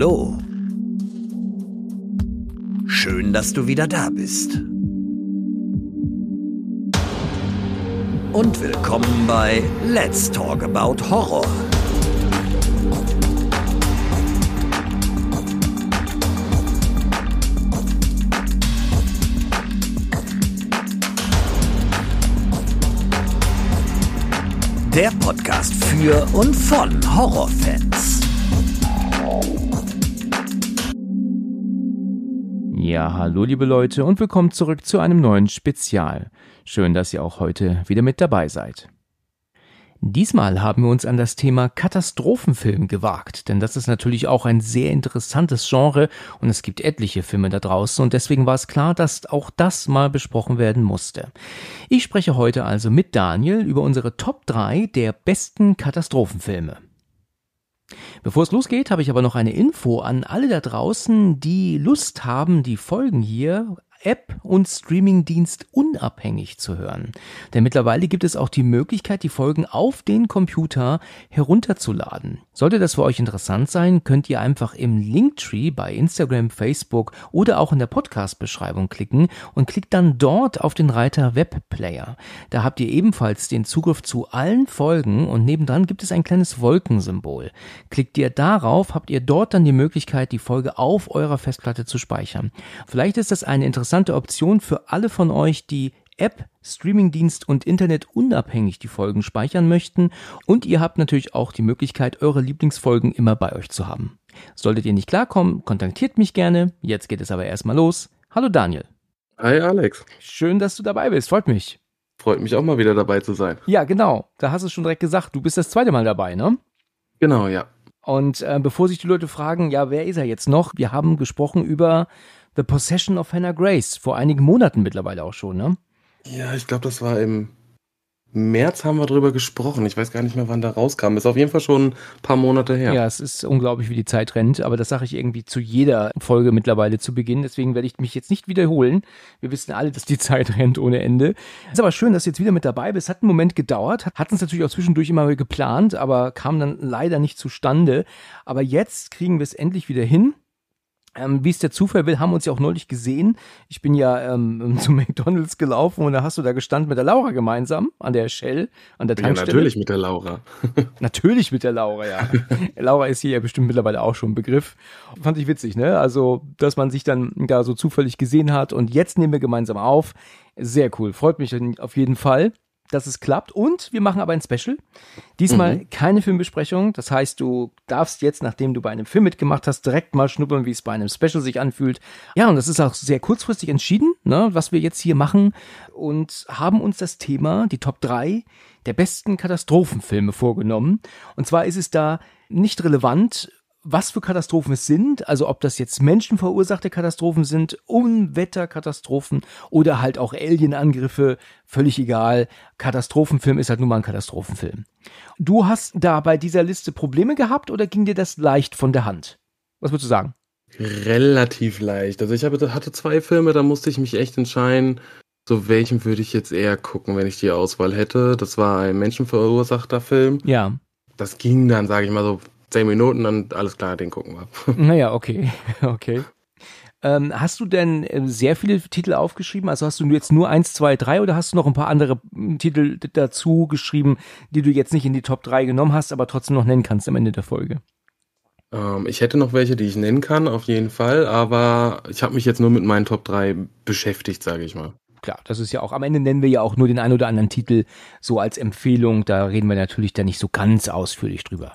Hallo. Schön, dass du wieder da bist. Und willkommen bei Let's Talk About Horror. Der Podcast für und von Horrorfans. Ja, hallo liebe Leute und willkommen zurück zu einem neuen Spezial. Schön, dass ihr auch heute wieder mit dabei seid. Diesmal haben wir uns an das Thema Katastrophenfilm gewagt, denn das ist natürlich auch ein sehr interessantes Genre und es gibt etliche Filme da draußen und deswegen war es klar, dass auch das mal besprochen werden musste. Ich spreche heute also mit Daniel über unsere Top 3 der besten Katastrophenfilme. Bevor es losgeht, habe ich aber noch eine Info an alle da draußen, die Lust haben, die Folgen hier App und Streamingdienst unabhängig zu hören. Denn mittlerweile gibt es auch die Möglichkeit, die Folgen auf den Computer herunterzuladen. Sollte das für euch interessant sein, könnt ihr einfach im Linktree bei Instagram, Facebook oder auch in der Podcast-Beschreibung klicken und klickt dann dort auf den Reiter Webplayer. Da habt ihr ebenfalls den Zugriff zu allen Folgen und nebendran gibt es ein kleines Wolkensymbol. Klickt ihr darauf, habt ihr dort dann die Möglichkeit, die Folge auf eurer Festplatte zu speichern. Vielleicht ist das eine interessante interessante Option für alle von euch, die App, Streamingdienst und Internet unabhängig die Folgen speichern möchten. Und ihr habt natürlich auch die Möglichkeit, eure Lieblingsfolgen immer bei euch zu haben. Solltet ihr nicht klarkommen, kontaktiert mich gerne. Jetzt geht es aber erstmal los. Hallo Daniel. Hi Alex. Schön, dass du dabei bist. Freut mich. Freut mich auch mal wieder dabei zu sein. Ja, genau. Da hast du es schon direkt gesagt. Du bist das zweite Mal dabei, ne? Genau, ja. Und äh, bevor sich die Leute fragen, ja, wer ist er jetzt noch? Wir haben gesprochen über The Possession of Hannah Grace, vor einigen Monaten mittlerweile auch schon, ne? Ja, ich glaube, das war im März haben wir drüber gesprochen. Ich weiß gar nicht mehr, wann da rauskam. Ist auf jeden Fall schon ein paar Monate her. Ja, es ist unglaublich, wie die Zeit rennt, aber das sage ich irgendwie zu jeder Folge mittlerweile zu Beginn. Deswegen werde ich mich jetzt nicht wiederholen. Wir wissen alle, dass die Zeit rennt ohne Ende. Ist aber schön, dass du jetzt wieder mit dabei bist. Hat einen Moment gedauert, hat uns natürlich auch zwischendurch immer geplant, aber kam dann leider nicht zustande. Aber jetzt kriegen wir es endlich wieder hin. Ähm, wie es der Zufall will, haben wir uns ja auch neulich gesehen. Ich bin ja ähm, zu McDonalds gelaufen und da hast du da gestanden mit der Laura gemeinsam an der Shell, an der Tankstelle. Ja, natürlich mit der Laura. natürlich mit der Laura, ja. Laura ist hier ja bestimmt mittlerweile auch schon ein Begriff. Fand ich witzig, ne? Also, dass man sich dann da so zufällig gesehen hat und jetzt nehmen wir gemeinsam auf. Sehr cool. Freut mich auf jeden Fall dass es klappt. Und wir machen aber ein Special. Diesmal mhm. keine Filmbesprechung. Das heißt, du darfst jetzt, nachdem du bei einem Film mitgemacht hast, direkt mal schnuppern, wie es bei einem Special sich anfühlt. Ja, und das ist auch sehr kurzfristig entschieden, ne, was wir jetzt hier machen. Und haben uns das Thema, die Top 3 der besten Katastrophenfilme vorgenommen. Und zwar ist es da nicht relevant, was für Katastrophen es sind, also ob das jetzt menschenverursachte Katastrophen sind, Unwetterkatastrophen oder halt auch Alienangriffe, völlig egal. Katastrophenfilm ist halt nun mal ein Katastrophenfilm. Du hast da bei dieser Liste Probleme gehabt oder ging dir das leicht von der Hand? Was würdest du sagen? Relativ leicht. Also ich habe, hatte zwei Filme, da musste ich mich echt entscheiden, so welchen würde ich jetzt eher gucken, wenn ich die Auswahl hätte. Das war ein menschenverursachter Film. Ja. Das ging dann, sage ich mal so, zehn Minuten, dann alles klar, den gucken wir. Naja, okay, okay. Ähm, hast du denn äh, sehr viele Titel aufgeschrieben? Also hast du jetzt nur eins, zwei, drei oder hast du noch ein paar andere hm, Titel dazu geschrieben, die du jetzt nicht in die Top 3 genommen hast, aber trotzdem noch nennen kannst am Ende der Folge? Ähm, ich hätte noch welche, die ich nennen kann, auf jeden Fall, aber ich habe mich jetzt nur mit meinen Top 3 beschäftigt, sage ich mal klar, das ist ja auch, am Ende nennen wir ja auch nur den ein oder anderen Titel so als Empfehlung. Da reden wir natürlich da nicht so ganz ausführlich drüber.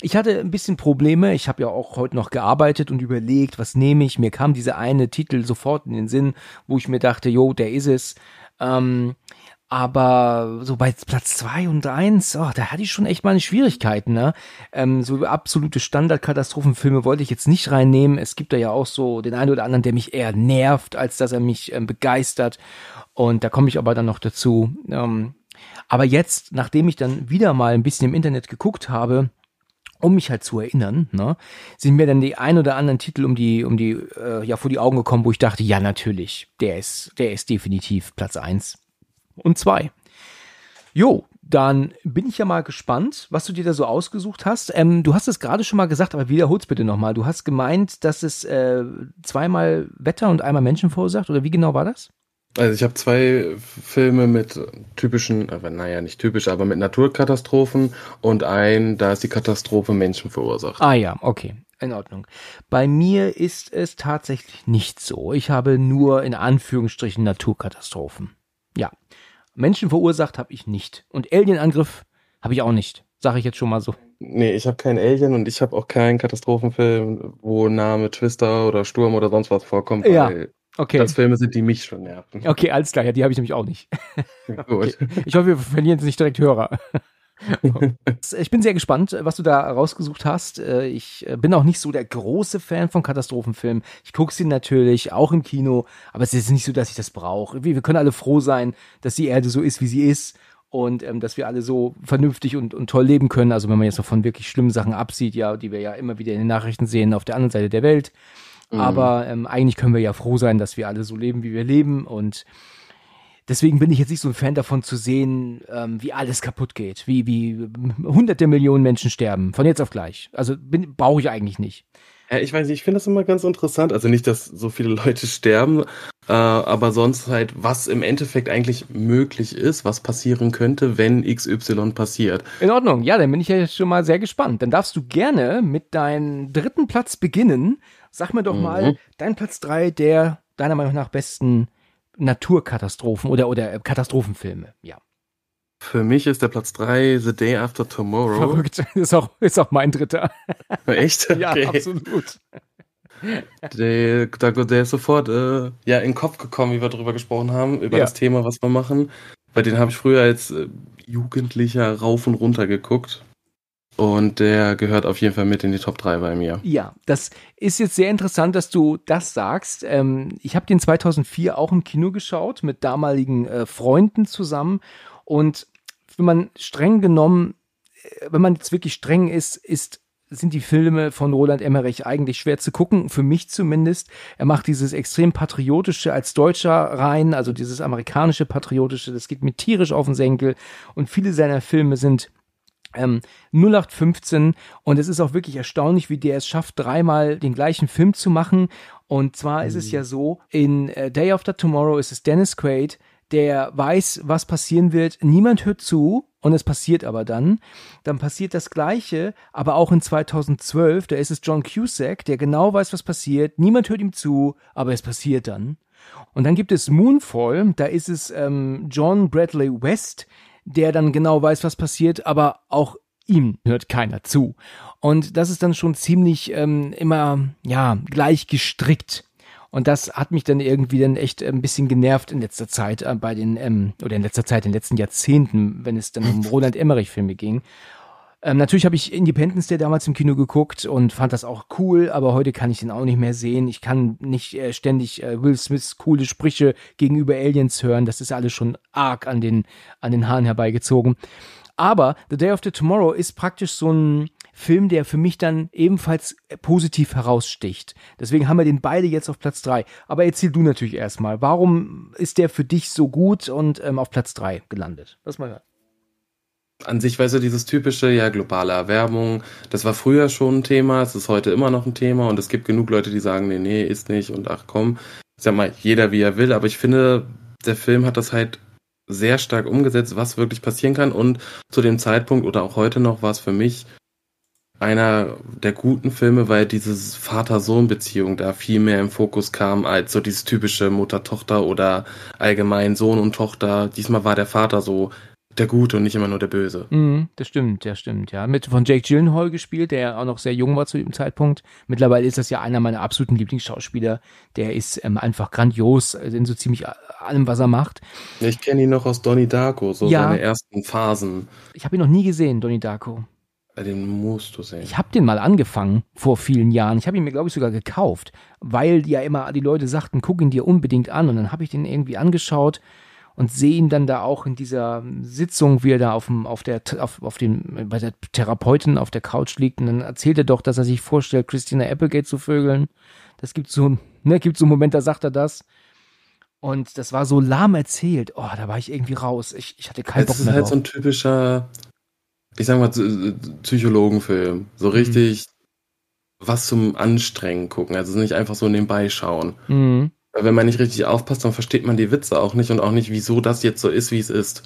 Ich hatte ein bisschen Probleme. Ich habe ja auch heute noch gearbeitet und überlegt, was nehme ich. Mir kam dieser eine Titel sofort in den Sinn, wo ich mir dachte, jo, der ist es. Ähm, aber so bei Platz zwei und eins, oh, da hatte ich schon echt meine Schwierigkeiten, ne? Ähm, so absolute Standardkatastrophenfilme wollte ich jetzt nicht reinnehmen. Es gibt da ja auch so den einen oder anderen, der mich eher nervt, als dass er mich ähm, begeistert. Und da komme ich aber dann noch dazu. Ähm, aber jetzt, nachdem ich dann wieder mal ein bisschen im Internet geguckt habe, um mich halt zu erinnern, ne, sind mir dann die ein oder anderen Titel um die, um die, äh, ja, vor die Augen gekommen, wo ich dachte, ja, natürlich, der ist, der ist definitiv Platz eins und zwei. Jo, dann bin ich ja mal gespannt, was du dir da so ausgesucht hast. Ähm, du hast es gerade schon mal gesagt, aber wiederhol's bitte nochmal. Du hast gemeint, dass es äh, zweimal Wetter und einmal Menschen verursacht, oder wie genau war das? Also ich habe zwei Filme mit typischen, aber naja, nicht typisch, aber mit Naturkatastrophen und ein, da ist die Katastrophe Menschen verursacht. Ah ja, okay. In Ordnung. Bei mir ist es tatsächlich nicht so. Ich habe nur in Anführungsstrichen Naturkatastrophen. Menschen verursacht habe ich nicht. Und Alienangriff habe ich auch nicht. Sage ich jetzt schon mal so. Nee, ich habe keinen Alien und ich habe auch keinen Katastrophenfilm, wo Name Twister oder Sturm oder sonst was vorkommt. Ja. Okay. Das Filme sind, die mich schon nerven. Okay, alles klar. Ja, die habe ich nämlich auch nicht. okay. Ich hoffe, wir verlieren jetzt nicht direkt Hörer. Ich bin sehr gespannt, was du da rausgesucht hast. Äh, ich äh, bin auch nicht so der große Fan von Katastrophenfilmen. Ich gucke sie natürlich auch im Kino, aber es ist nicht so, dass ich das brauche. Wir können alle froh sein, dass die Erde so ist, wie sie ist und ähm, dass wir alle so vernünftig und, und toll leben können. Also wenn man jetzt noch von wirklich schlimmen Sachen absieht, ja, die wir ja immer wieder in den Nachrichten sehen auf der anderen Seite der Welt. Mhm. Aber ähm, eigentlich können wir ja froh sein, dass wir alle so leben, wie wir leben und Deswegen bin ich jetzt nicht so ein Fan davon zu sehen, ähm, wie alles kaputt geht, wie, wie hunderte Millionen Menschen sterben, von jetzt auf gleich. Also brauche ich eigentlich nicht. Ja, ich weiß nicht, ich finde das immer ganz interessant. Also nicht, dass so viele Leute sterben, äh, aber sonst halt, was im Endeffekt eigentlich möglich ist, was passieren könnte, wenn XY passiert. In Ordnung, ja, dann bin ich ja jetzt schon mal sehr gespannt. Dann darfst du gerne mit deinem dritten Platz beginnen. Sag mir doch mhm. mal, dein Platz drei der deiner Meinung nach besten Naturkatastrophen oder, oder Katastrophenfilme, ja. Für mich ist der Platz 3 The Day After Tomorrow. Verrückt. Ist auch, ist auch mein dritter. Echt? Okay. Ja, absolut. Der, der, der ist sofort äh, ja, in den Kopf gekommen, wie wir darüber gesprochen haben, über ja. das Thema, was wir machen. Bei den habe ich früher als äh, Jugendlicher rauf und runter geguckt. Und der gehört auf jeden Fall mit in die Top 3 bei mir. Ja, das ist jetzt sehr interessant, dass du das sagst. Ähm, ich habe den 2004 auch im Kino geschaut, mit damaligen äh, Freunden zusammen. Und wenn man streng genommen, äh, wenn man jetzt wirklich streng ist, ist sind die Filme von Roland Emmerich eigentlich schwer zu gucken, für mich zumindest. Er macht dieses extrem patriotische als Deutscher rein, also dieses amerikanische patriotische, das geht mir tierisch auf den Senkel und viele seiner Filme sind ähm, 0815 und es ist auch wirklich erstaunlich, wie der es schafft, dreimal den gleichen Film zu machen. Und zwar mhm. ist es ja so, in äh, Day After Tomorrow ist es Dennis Quaid, der weiß, was passieren wird. Niemand hört zu und es passiert aber dann. Dann passiert das Gleiche, aber auch in 2012, da ist es John Cusack, der genau weiß, was passiert. Niemand hört ihm zu, aber es passiert dann. Und dann gibt es Moonfall, da ist es ähm, John Bradley West, der dann genau weiß, was passiert, aber auch ihm hört keiner zu. Und das ist dann schon ziemlich ähm, immer, ja, gleich gestrickt. Und das hat mich dann irgendwie dann echt ein bisschen genervt in letzter Zeit äh, bei den, ähm, oder in letzter Zeit, in den letzten Jahrzehnten, wenn es dann um Roland Emmerich-Filme ging. Ähm, natürlich habe ich Independence Day damals im Kino geguckt und fand das auch cool, aber heute kann ich den auch nicht mehr sehen. Ich kann nicht äh, ständig äh, Will Smiths coole Sprüche gegenüber Aliens hören. Das ist alles schon arg an den, an den Haaren herbeigezogen. Aber The Day After Tomorrow ist praktisch so ein Film, der für mich dann ebenfalls positiv heraussticht. Deswegen haben wir den beide jetzt auf Platz drei. Aber erzähl du natürlich erstmal, warum ist der für dich so gut und ähm, auf Platz drei gelandet? Lass mal hören an sich, weißt du, dieses typische, ja, globale Erwärmung, das war früher schon ein Thema, es ist heute immer noch ein Thema und es gibt genug Leute, die sagen, nee, nee, ist nicht und ach komm, ich sag mal, jeder wie er will, aber ich finde, der Film hat das halt sehr stark umgesetzt, was wirklich passieren kann und zu dem Zeitpunkt oder auch heute noch war es für mich einer der guten Filme, weil dieses Vater-Sohn-Beziehung da viel mehr im Fokus kam als so dieses typische Mutter-Tochter oder allgemein Sohn und Tochter. Diesmal war der Vater so der Gute und nicht immer nur der Böse. Mm, das stimmt, das stimmt, ja. Mit von Jake Gyllenhaal gespielt, der auch noch sehr jung war zu dem Zeitpunkt. Mittlerweile ist das ja einer meiner absoluten Lieblingsschauspieler. Der ist ähm, einfach grandios in so ziemlich allem, was er macht. Ich kenne ihn noch aus Donnie Darko, so ja. seine ersten Phasen. Ich habe ihn noch nie gesehen, Donnie Darko. Den musst du sehen. Ich habe den mal angefangen vor vielen Jahren. Ich habe ihn mir, glaube ich, sogar gekauft, weil ja immer die Leute sagten, guck ihn dir unbedingt an. Und dann habe ich den irgendwie angeschaut und sehe ihn dann da auch in dieser Sitzung, wie er da auf dem, auf der, auf, auf dem, bei der Therapeutin auf der Couch liegt und dann erzählt er doch, dass er sich vorstellt, Christina Applegate zu vögeln. Das gibt so, ne, gibt so einen Moment, da sagt er das. Und das war so lahm erzählt. Oh, da war ich irgendwie raus. Ich, ich hatte keinen Das Bock ist mehr halt drauf. so ein typischer, ich sag mal, Psy- Psychologenfilm. So richtig was zum Anstrengen gucken. Also nicht einfach so nebenbei schauen. Mhm. Weil wenn man nicht richtig aufpasst, dann versteht man die Witze auch nicht und auch nicht, wieso das jetzt so ist, wie es ist.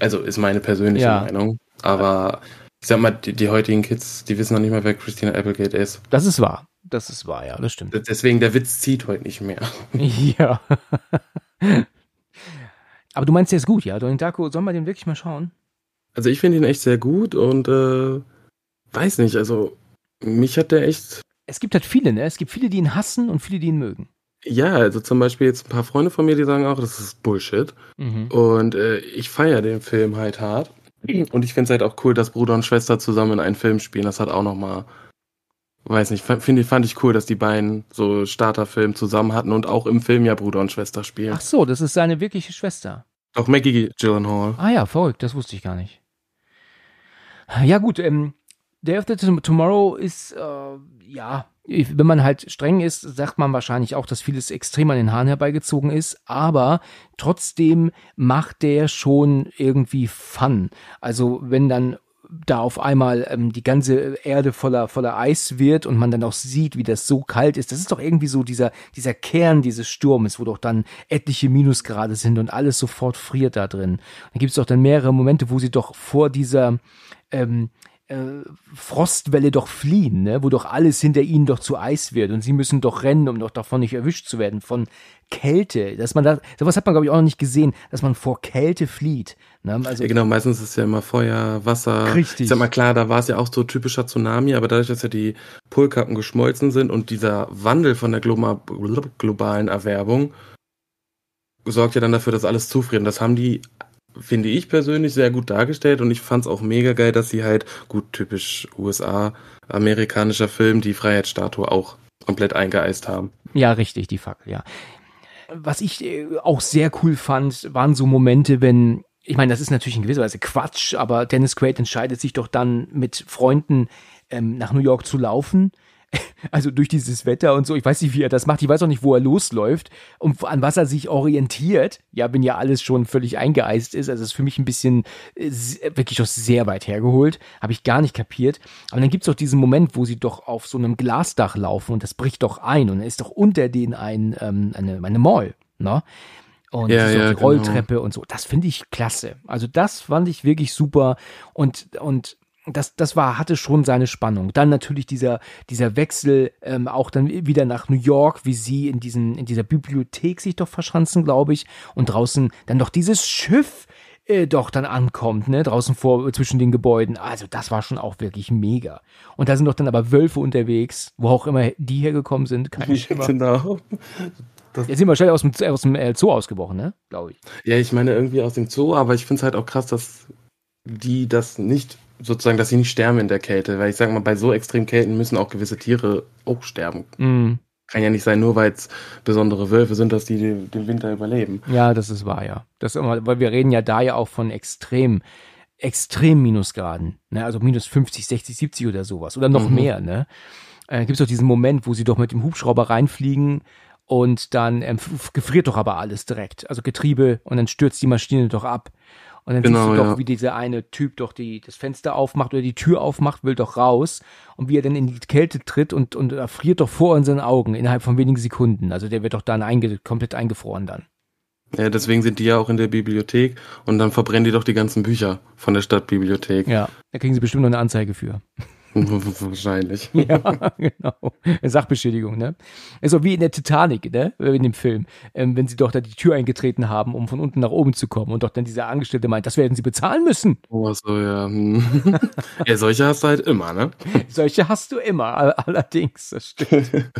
Also ist meine persönliche Ja. Meinung. Aber ich sag mal, die, die heutigen Kids, die wissen noch nicht mehr, wer Christina Applegate ist. Das ist wahr. Das ist wahr, ja, das stimmt. Deswegen, der Witz zieht heute nicht mehr. Ja. Aber du meinst, der ist gut, ja? Donnie Darko, sollen wir den wirklich mal schauen? Also ich finde ihn echt sehr gut und äh, weiß nicht, also mich hat der echt Es gibt halt viele, ne? Es gibt viele, die ihn hassen und viele, die ihn mögen. Ja, also zum Beispiel jetzt ein paar Freunde von mir, die sagen auch, das ist Bullshit. Mhm. Und äh, ich feiere den Film halt hart. Und ich finde es halt auch cool, dass Bruder und Schwester zusammen in einen Film spielen. Das hat auch nochmal, weiß nicht, finde ich, fand ich cool, dass die beiden so Starterfilm zusammen hatten und auch im Film ja Bruder und Schwester spielen. Ach so, das ist seine wirkliche Schwester. Auch Maggie Gyllenhaal. Ah ja, verrückt, das wusste ich gar nicht. Ja gut, ähm, Day After Tom- Tomorrow ist, äh, ja, wenn man halt streng ist, sagt man wahrscheinlich auch, dass vieles extrem an den Haaren herbeigezogen ist, aber trotzdem macht der schon irgendwie Fun. Also wenn dann da auf einmal ähm, die ganze Erde voller, voller Eis wird und man dann auch sieht, wie das so kalt ist. Das ist doch irgendwie so dieser, dieser Kern dieses Sturmes, wo doch dann etliche Minusgrade sind und alles sofort friert da drin. Da gibt es doch dann mehrere Momente, wo sie doch vor dieser ähm, äh, Frostwelle doch fliehen, ne? wo doch alles hinter ihnen doch zu Eis wird und sie müssen doch rennen, um doch davon nicht erwischt zu werden, von Kälte. Dass man da, sowas hat man glaube ich auch noch nicht gesehen, dass man vor Kälte flieht. Ne? Also Ja, genau, meistens ist ja immer Feuer, Wasser. Richtig. Ich sag mal, klar, da war es ja auch so typischer Tsunami, aber dadurch, dass ja die Polkappen geschmolzen sind und dieser Wandel von der Gloma globalen Erwärmung sorgt ja dann dafür, dass alles zufriert. Und das haben die, finde ich persönlich, sehr gut dargestellt und ich fand es auch mega geil, dass sie halt, gut, typisch USA, amerikanischer Film, die Freiheitsstatue auch komplett eingeeist haben. Ja, richtig, die Fackel, ja. Was ich äh, auch sehr cool fand, waren so Momente, wenn, ich meine, das ist natürlich in gewisser Weise Quatsch, aber Dennis Quaid entscheidet sich doch dann mit Freunden ähm, nach New York zu laufen. Also durch dieses Wetter und so. Ich weiß nicht, wie er das macht. Ich weiß auch nicht, wo er losläuft und an was er sich orientiert. Ja, wenn ja alles schon völlig eingeeist ist. Also es ist für mich ein bisschen äh, wirklich auch sehr weit hergeholt. Habe ich gar nicht kapiert. Aber dann gibt's doch diesen Moment, wo sie doch auf so einem Glasdach laufen und das bricht doch ein und dann ist doch unter denen ein, ähm, eine, eine Mall. Ne? Und Ja, auch ja, die genau. Rolltreppe und so. Das finde ich klasse. Also das fand ich wirklich super und, und das, das war, hatte schon seine Spannung. Dann natürlich dieser, dieser Wechsel, ähm, auch dann wieder nach New York, wie sie in diesen, in dieser Bibliothek sich doch verschanzen, glaube ich, und draußen dann doch dieses Schiff äh, doch dann ankommt, ne, draußen vor, zwischen den Gebäuden. Also das war schon auch wirklich mega. Und da sind doch dann aber Wölfe unterwegs, wo auch immer die hergekommen sind, kein Schimmer. genau. Jetzt sind wir schnell aus dem, aus dem äh, Zoo ausgebrochen, ne, glaube ich. Ja, ich meine irgendwie aus dem Zoo, aber ich finde es halt auch krass, dass die das nicht, sozusagen, dass sie nicht sterben in der Kälte. Weil ich sag mal, bei so extremen Kälten müssen auch gewisse Tiere auch sterben. Mm. Kann ja nicht sein, nur weil es besondere Wölfe sind, dass die den Winter überleben. Ja, das ist wahr, ja. Das immer, weil wir reden ja da ja auch von extrem, extrem Minusgraden. Ne? Also minus 50, 60, 70 oder sowas. Oder noch Mhm. mehr, ne? Äh, Gibt es doch diesen Moment, wo sie doch mit dem Hubschrauber reinfliegen und dann ähm, gefriert doch aber alles direkt. Also Getriebe und dann stürzt die Maschine doch ab. Und dann Genau, siehst du doch, ja. wie dieser eine Typ doch die, das Fenster aufmacht oder die Tür aufmacht, will doch raus und wie er dann in die Kälte tritt und, und erfriert doch vor unseren Augen innerhalb von wenigen Sekunden. Also der wird doch dann einge komplett eingefroren dann. Ja, deswegen sind die ja auch in der Bibliothek und dann verbrennen die doch die ganzen Bücher von der Stadtbibliothek. Ja, da kriegen sie bestimmt noch eine Anzeige für. Wahrscheinlich. Ja, genau. Sachbeschädigung, ne? Ist so wie in der Titanic, ne? In dem Film. Ähm, wenn sie doch da die Tür eingetreten haben, um von unten nach oben zu kommen und doch dann dieser Angestellte meint, das werden sie bezahlen müssen. Oh, so, ja. hm. ja, solche hast du halt immer, ne? Solche hast du immer, all- allerdings, das stimmt.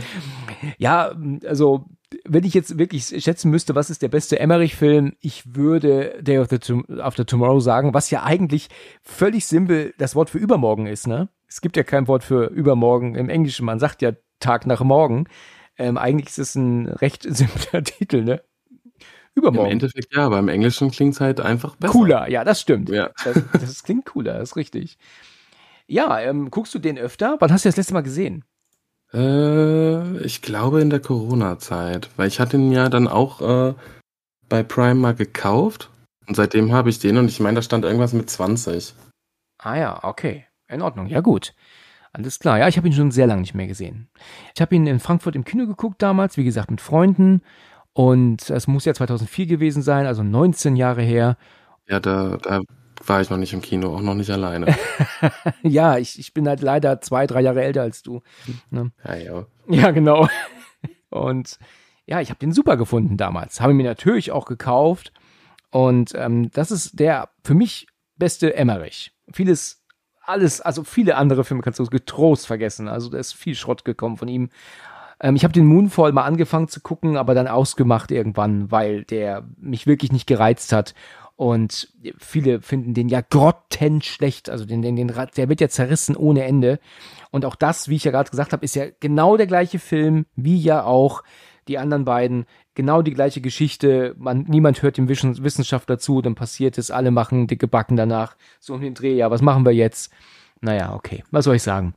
ja, also, wenn ich jetzt wirklich schätzen müsste, was ist der beste Emmerich-Film, ich würde Day of the After Tomorrow sagen, was ja eigentlich völlig simpel das Wort für übermorgen ist, ne? Es gibt ja kein Wort für übermorgen im Englischen, man sagt ja Tag nach morgen. Ähm, eigentlich ist es ein recht simpler Titel, ne? Im Übermorgen. Endeffekt ja, aber im Englischen klingt's halt einfach besser. Cooler, ja, das stimmt. Ja. Das, das klingt cooler, das ist richtig. Ja, ähm, guckst du den öfter? Wann hast du das letzte Mal gesehen? Äh, ich glaube in der Corona-Zeit, weil ich hatte ihn ja dann auch äh, bei Prime mal gekauft und seitdem habe ich den und ich meine, da stand irgendwas mit 20. Ah ja, okay. In Ordnung. Ja, gut. Alles klar. Ja, ich habe ihn schon sehr lange nicht mehr gesehen. Ich habe ihn in Frankfurt im Kino geguckt damals, wie gesagt, mit Freunden. Und es muss ja 2004 gewesen sein, also 19 Jahre her. Ja, da, da war ich noch nicht im Kino, auch noch nicht alleine. ja, ich, ich bin halt leider zwei, drei Jahre älter als du. Ne? Ja, ja. Ja, genau. Und ja, ich habe den super gefunden damals. Habe mir natürlich auch gekauft. Und ähm, das ist der für mich beste Emmerich. Vieles, alles, also viele andere Filme kannst du getrost vergessen. Also da ist viel Schrott gekommen von ihm. Ähm, ich habe den Moonfall mal angefangen zu gucken, aber dann ausgemacht irgendwann, weil der mich wirklich nicht gereizt hat. Und viele finden den ja grottenschlecht. Also den, den, den, der wird ja zerrissen ohne Ende. Und auch das, wie ich ja gerade gesagt habe, ist ja genau der gleiche Film, wie ja auch die anderen beiden. Genau die gleiche Geschichte. Man, niemand hört dem Wissenschaftler zu, dann passiert es, alle machen dicke Backen danach. So um den Dreh, ja, was machen wir jetzt? Naja, okay. Was soll ich sagen?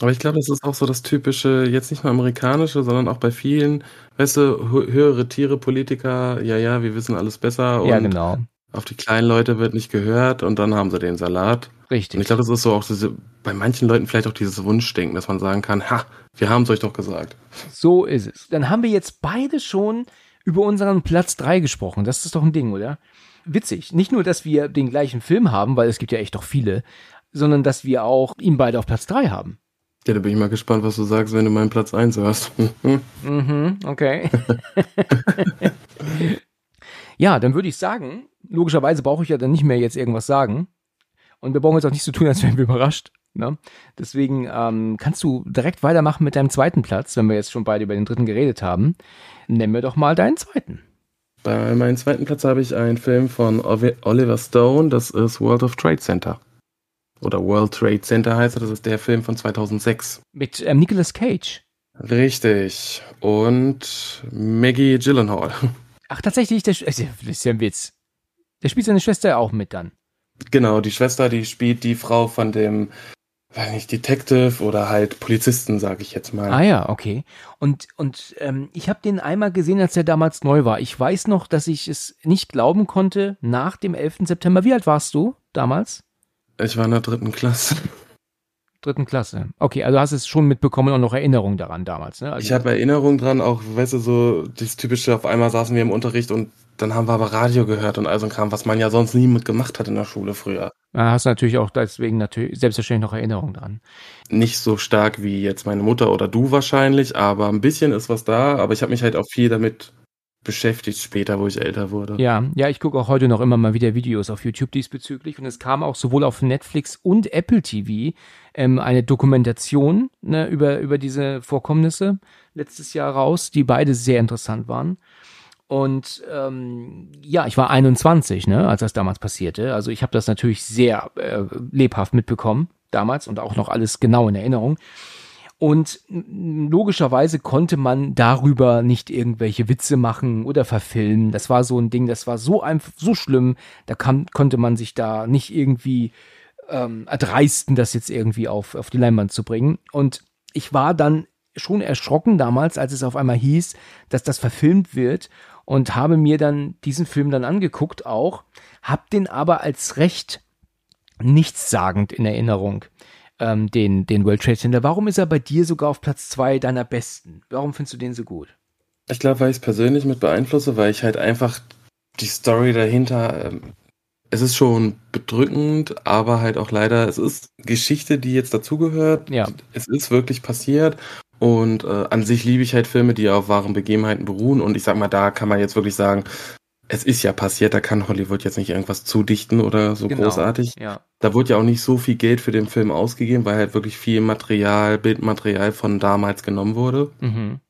Aber ich glaube, das ist auch so das typische, jetzt nicht nur amerikanische, sondern auch bei vielen, weißt du, höhere Tiere, Politiker, ja, ja, wir wissen alles besser. ja, genau. Auf die kleinen Leute wird nicht gehört und dann haben sie den Salat. Richtig. Und ich glaube, das ist so auch diese, bei manchen Leuten vielleicht auch dieses Wunschdenken, dass man sagen kann, ha, wir haben es euch doch gesagt. So ist es. Dann haben wir jetzt beide schon über unseren Platz 3 gesprochen. Das ist doch ein Ding, oder? Witzig. Nicht nur, dass wir den gleichen Film haben, weil es gibt ja echt doch viele, sondern dass wir auch ihn beide auf Platz 3 haben. Ja, da bin ich mal gespannt, was du sagst, wenn du meinen Platz 1 hörst. mhm, okay. ja, dann würde ich sagen, logischerweise brauche ich ja dann nicht mehr jetzt irgendwas sagen. Und wir brauchen jetzt auch nicht so tun, als wären wir überrascht. Ne? Deswegen ähm, kannst du direkt weitermachen mit deinem zweiten Platz, wenn wir jetzt schon beide über den dritten geredet haben. Nenn mir doch mal deinen zweiten. Bei meinem zweiten Platz habe ich einen Film von Oliver Stone, das ist World of Trade Center. Oder World Trade Center heißt er, das ist der Film von 2006. Mit ähm, Nicolas Cage. Richtig. Und Maggie Gyllenhaal. Ach, tatsächlich, das ist ja ein Witz. Der spielt seine Schwester auch mit dann. Genau, die Schwester, die spielt die Frau von dem, weiß nicht, Detective oder halt Polizisten, sag ich jetzt mal. Ah ja, okay. Und, und ähm, ich habe den einmal gesehen, als er damals neu war. Ich weiß noch, dass ich es nicht glauben konnte nach dem 11. September. Wie alt warst du damals? Ich war in der dritten Klasse. Dritten Klasse. Okay, also hast du es schon mitbekommen und noch Erinnerungen daran damals, ne? Also ich habe Erinnerungen dran, auch, weißt du, so das typische, auf einmal saßen wir im Unterricht und dann haben wir aber Radio gehört und all so ein Kram, was man ja sonst nie mitgemacht hat in der Schule früher. Da hast du natürlich auch deswegen natürlich selbstverständlich noch Erinnerungen dran. Nicht so stark wie jetzt meine Mutter oder du wahrscheinlich, aber ein bisschen ist was da, aber ich habe mich halt auch viel damit beschäftigt später, wo ich älter wurde. Ja, ja, ich gucke auch heute noch immer mal wieder Videos auf YouTube diesbezüglich und es kam auch sowohl auf Netflix und Apple TV ähm, eine Dokumentation ne, über, über diese Vorkommnisse letztes Jahr raus, die beide sehr interessant waren. Und ähm, ja, ich war 21, ne, als das damals passierte. Also ich habe das natürlich sehr äh, lebhaft mitbekommen damals und auch noch alles genau in Erinnerung. Und logischerweise konnte man darüber nicht irgendwelche Witze machen oder verfilmen. Das war so ein Ding, das war so einfach so schlimm, da kam, konnte man sich da nicht irgendwie ähm, erdreisten, das jetzt irgendwie auf, auf die Leinwand zu bringen. Und ich war dann schon erschrocken damals, als es auf einmal hieß, dass das verfilmt wird und habe mir dann diesen Film dann angeguckt auch, hab den aber als recht nichtssagend in Erinnerung ähm, den, den World Trade Center. Warum ist er bei dir sogar auf Platz zwei deiner besten? Warum findest du den so gut? Ich glaube, weil ich es persönlich mit beeinflusse, weil ich halt einfach die Story dahinter, ähm, es ist schon bedrückend, aber halt auch leider, es ist Geschichte, die jetzt dazugehört. Ja. Es ist wirklich passiert und äh, an sich liebe ich halt Filme, die auf wahren Begebenheiten beruhen und ich sag mal, da kann man jetzt wirklich sagen, es ist ja passiert, da kann Hollywood jetzt nicht irgendwas zudichten oder so genau, großartig. Ja. Da wurde ja auch nicht so viel Geld für den Film ausgegeben, weil halt wirklich viel Material, Bildmaterial von damals genommen wurde. Mhm.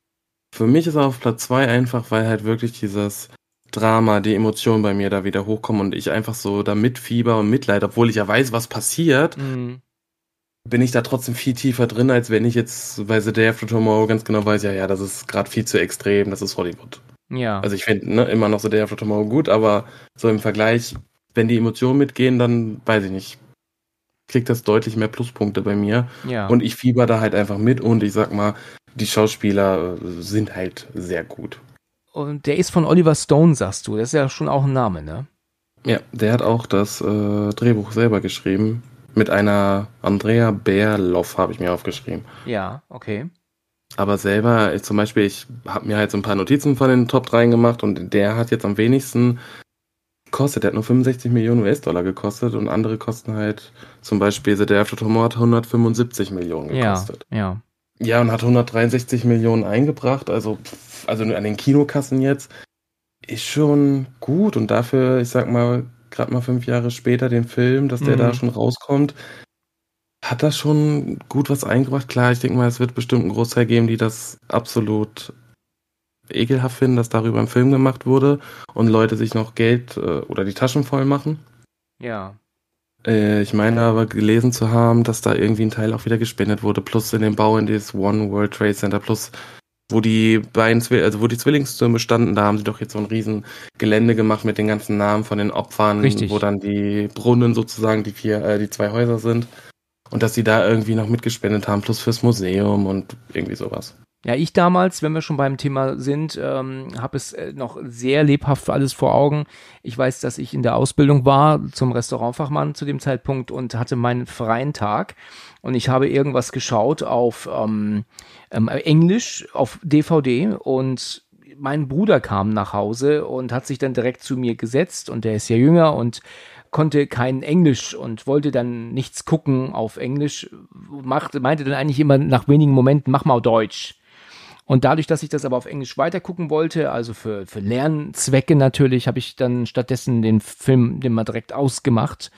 Für mich ist er auf Platz zwei einfach, weil halt wirklich dieses Drama, die Emotionen bei mir da wieder hochkommen und ich einfach so da mitfieber und mitleid, obwohl ich ja weiß, was passiert, mhm. Bin ich da trotzdem viel tiefer drin, als wenn ich jetzt bei The Day After Tomorrow ganz genau weiß, ja, ja, das ist gerade viel zu extrem, das ist Hollywood. Ja. Also ich finde ne, immer noch so der After Tomorrow gut, aber so im Vergleich, wenn die Emotionen mitgehen, dann weiß ich nicht. kriegt das deutlich mehr Pluspunkte bei mir. Ja. Und ich fieber da halt einfach mit und ich sag mal, die Schauspieler äh, sind halt sehr gut. Und der ist von Oliver Stone, sagst du. Das ist ja schon auch ein Name, ne? Ja, der hat auch das äh, Drehbuch selber geschrieben. Mit einer Andrea Berloff habe ich mir aufgeschrieben. Ja, okay. Aber selber, ich, zum Beispiel, ich habe mir halt so ein paar Notizen von den Top 3 gemacht und der hat jetzt am wenigsten gekostet. Der hat nur 65 Millionen US-Dollar gekostet und andere kosten halt zum Beispiel The Day After Tomorrow hat 175 Millionen gekostet. Ja, ja. Ja, und hat 163 Millionen eingebracht, also, also an den Kinokassen jetzt. Ist schon gut und dafür, ich sag mal, gerade mal fünf Jahre später den Film, dass der Mhm. da schon rauskommt, hat das schon gut was eingebracht. Klar, ich denke mal, es wird bestimmt einen Großteil geben, die das absolut ekelhaft finden, dass darüber ein Film gemacht wurde und Leute sich noch Geld äh, oder die Taschen voll machen. Ja. Äh, ich meine aber gelesen zu haben, dass da irgendwie ein Teil auch wieder gespendet wurde, plus in den Bau in dieses One World Trade Center, plus wo die beiden, Zwill- also wo die Zwillingstürme standen, da haben sie doch jetzt so ein riesen Gelände gemacht mit den ganzen Namen von den Opfern, Richtig. wo dann die Brunnen sozusagen die vier, äh, die zwei Häuser sind. Und dass sie da irgendwie noch mitgespendet haben, plus fürs Museum und irgendwie sowas. Ja, ich damals, wenn wir schon beim Thema sind, ähm, habe es äh, noch sehr lebhaft alles vor Augen. Ich weiß, dass ich in der Ausbildung war zum Restaurantfachmann zu dem Zeitpunkt und hatte meinen freien Tag und ich habe irgendwas geschaut auf ähm, ähm, Englisch auf DVD und mein Bruder kam nach Hause und hat sich dann direkt zu mir gesetzt und der ist ja jünger und konnte kein Englisch und wollte dann nichts gucken auf Englisch, machte, meinte dann eigentlich immer nach wenigen Momenten, mach mal Deutsch. Und dadurch, dass ich das aber auf Englisch weitergucken wollte, also für, für Lernzwecke natürlich, habe ich dann stattdessen den Film den mal direkt ausgemacht.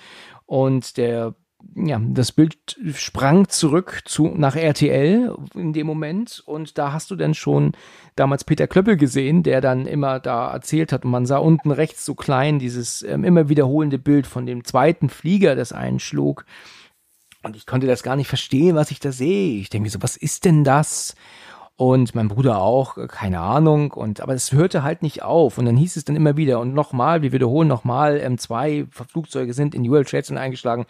Und der, ja, das Bild sprang zurück zu, nach RTL in dem Moment. Und da hast du dann schon damals Peter Klöppel gesehen, der dann immer da erzählt hat. Und man sah unten rechts so klein dieses ähm, immer wiederholende Bild von dem zweiten Flieger, das einschlug. Und ich konnte das gar nicht verstehen, was ich da sehe. Ich denke so, was ist denn das? Und mein Bruder auch, keine Ahnung. Und aber es hörte halt nicht auf. Und dann hieß es dann immer wieder und nochmal, wir wiederholen nochmal, ähm, zwei Flugzeuge sind in die World Trade Center eingeschlagen.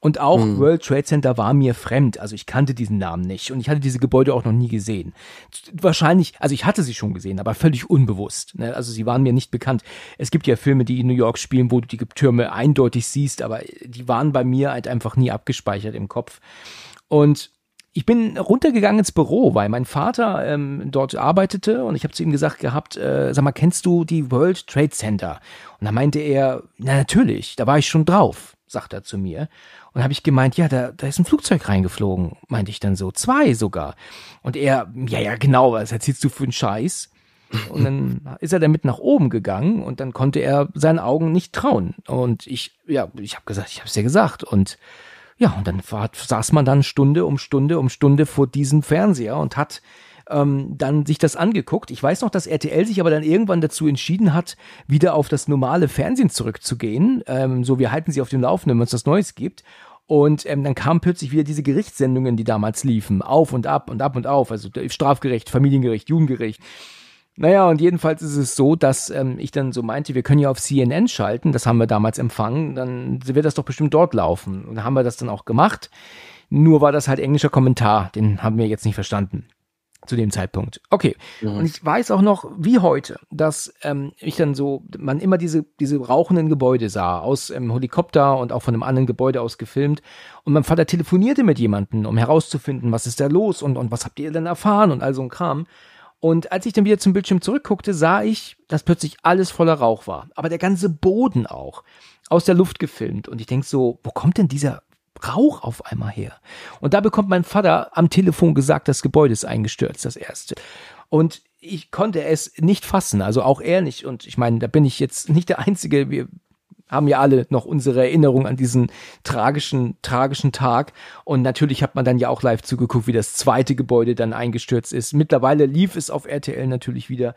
Und auch World Trade Center war mir fremd. Also ich kannte diesen Namen nicht und ich hatte diese Gebäude auch noch nie gesehen. Wahrscheinlich, also ich hatte sie schon gesehen, aber völlig unbewusst. Ne? Also sie waren mir nicht bekannt. Es gibt ja Filme, die in New York spielen, wo du die Türme eindeutig siehst, aber die waren bei mir halt einfach nie abgespeichert im Kopf. Und ich bin runtergegangen ins Büro, weil mein Vater ähm, dort arbeitete und ich habe zu ihm gesagt gehabt, äh, sag mal, kennst du die World Trade Center? Und da meinte er, na natürlich, da war ich schon drauf, sagt er zu mir. Und habe ich gemeint, ja, da, da ist ein Flugzeug reingeflogen, meinte ich dann so, zwei sogar. Und er, ja, ja, genau, was erzählst du für einen Scheiß? Und dann ist er damit nach oben gegangen und dann konnte er seinen Augen nicht trauen. Und ich, ja, ich habe gesagt, ich habe es dir gesagt. Und ja, und dann saß man dann Stunde um Stunde um Stunde vor diesem Fernseher und hat ähm, dann sich das angeguckt. Ich weiß noch, dass RTL sich aber dann irgendwann dazu entschieden hat, wieder auf das normale Fernsehen zurückzugehen. Ähm, so, wir halten sie auf dem Laufenden, wenn es was Neues gibt. Und ähm, dann kamen plötzlich wieder diese Gerichtssendungen, die damals liefen, auf und ab und ab und auf. Also Strafgericht, Familiengericht, Jugendgericht. Naja, und jedenfalls ist es so, dass ähm, ich dann so meinte, wir können ja auf CNN schalten, das haben wir damals empfangen, dann wird das doch bestimmt dort laufen. Und haben wir das dann auch gemacht. Nur war das halt englischer Kommentar, den haben wir jetzt nicht verstanden zu dem Zeitpunkt. Okay. Und ich weiß auch noch, wie heute, dass ähm, ich dann so, man immer diese, diese rauchenden Gebäude sah, aus ähm, Helikopter und auch von einem anderen Gebäude aus gefilmt. Und mein Vater telefonierte mit jemandem, um herauszufinden, was ist da los und, und was habt ihr denn erfahren und all so ein Kram. Und als ich dann wieder zum Bildschirm zurückguckte, sah ich, dass plötzlich alles voller Rauch war. Aber der ganze Boden auch. Aus der Luft gefilmt. Und ich denk so, wo kommt denn dieser Rauch auf einmal her? Und da bekommt mein Vater am Telefon gesagt, das Gebäude ist eingestürzt, das erste. Und ich konnte es nicht fassen, also auch er nicht. Und ich meine, da bin ich jetzt nicht der Einzige. Wir haben ja alle noch unsere Erinnerung an diesen tragischen, tragischen Tag. Und natürlich hat man dann ja auch live zugeguckt, wie das zweite Gebäude dann eingestürzt ist. Mittlerweile lief es auf RTL natürlich wieder.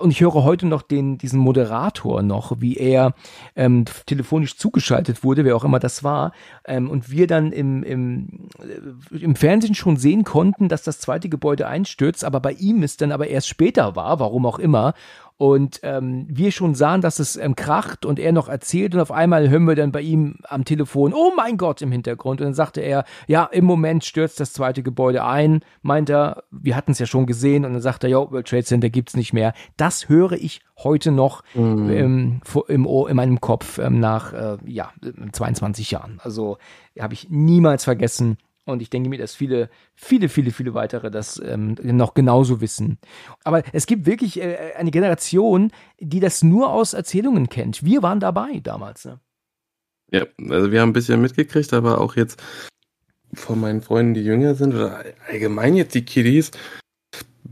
Und ich höre heute noch den, diesen Moderator noch, wie er ähm, telefonisch zugeschaltet wurde, wer auch immer das war. Ähm, und wir dann im, im, äh, im Fernsehen schon sehen konnten, dass das zweite Gebäude einstürzt, aber bei ihm es dann aber erst später war, warum auch immer. Und ähm, wir schon sahen, dass es ähm, kracht und er noch erzählt und auf einmal hören wir dann bei ihm am Telefon, oh mein Gott im Hintergrund und dann sagte er, ja, im Moment stürzt das zweite Gebäude ein, meint er, wir hatten es ja schon gesehen und dann sagt er, ja, World Trade Center gibt's nicht mehr. Das höre ich heute noch mhm. ähm, im Ohr, in meinem Kopf ähm, nach äh, ja 22 Jahren. Also habe ich niemals vergessen. Und ich denke mir, dass viele, viele, viele, viele weitere das ähm, noch genauso wissen. Aber es gibt wirklich äh, eine Generation, die das nur aus Erzählungen kennt. Wir waren dabei damals. Ne? Ja, also wir haben ein bisschen mitgekriegt, aber auch jetzt von meinen Freunden, die jünger sind, oder allgemein jetzt die Kiddies,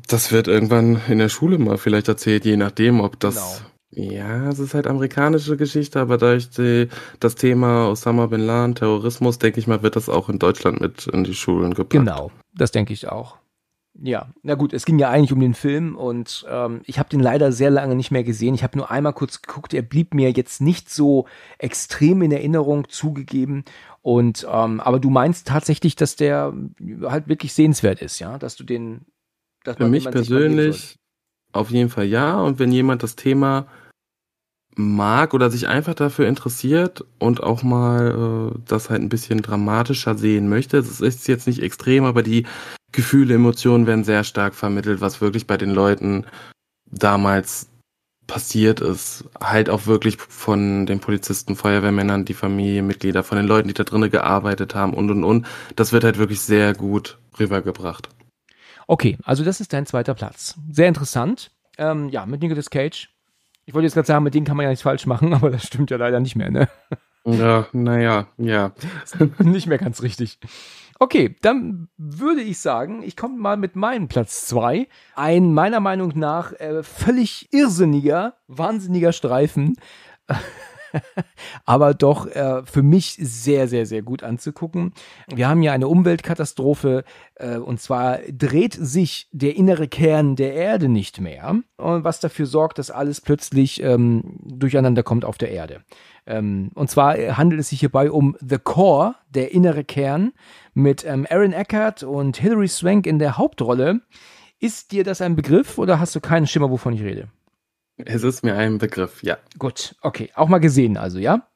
das wird irgendwann in der Schule mal vielleicht erzählt, je nachdem, ob das. Genau. Ja, es ist halt amerikanische Geschichte, aber durch die, das Thema Osama Bin Laden, Terrorismus, denke ich mal, wird das auch in Deutschland mit in die Schulen gepackt. Genau, das denke ich auch. Ja, na gut, es ging ja eigentlich um den Film und ähm, ich habe den leider sehr lange nicht mehr gesehen. Ich habe nur einmal kurz geguckt, er blieb mir jetzt nicht so extrem in Erinnerung zugegeben. Und ähm, aber du meinst tatsächlich, dass der halt wirklich sehenswert ist, ja, dass du den für mich persönlich auf jeden Fall ja. Und wenn jemand das Thema mag oder sich einfach dafür interessiert und auch mal äh, das halt ein bisschen dramatischer sehen möchte, es ist jetzt nicht extrem, aber die Gefühle, Emotionen werden sehr stark vermittelt, was wirklich bei den Leuten damals passiert ist. Halt auch wirklich von den Polizisten, Feuerwehrmännern, die Familienmitglieder, von den Leuten, die da drinnen gearbeitet haben und und und. Das wird halt wirklich sehr gut rübergebracht. Okay, also das ist dein zweiter Platz. Sehr interessant. Ähm, ja, mit Nicolas Cage. Ich wollte jetzt gerade sagen, mit dem kann man ja nichts falsch machen, aber das stimmt ja leider nicht mehr, ne? Ja, naja, ja. nicht mehr ganz richtig. Okay, dann würde ich sagen, ich komme mal mit meinem Platz zwei. Ein meiner Meinung nach äh, völlig irrsinniger, wahnsinniger Streifen. aber doch äh, für mich sehr, sehr, sehr gut anzugucken. Wir haben ja eine Umweltkatastrophe äh, und zwar dreht sich der innere Kern der Erde nicht mehr und was dafür sorgt, dass alles plötzlich ähm, durcheinander kommt auf der Erde. Ähm, und zwar handelt es sich hierbei um The Core, der innere Kern, mit ähm, Aaron Eckhart und Hilary Swank in der Hauptrolle. Ist dir das ein Begriff oder hast du keinen Schimmer, wovon ich rede? Es ist mir ein Begriff, ja. Gut, okay. Auch mal gesehen, also, ja?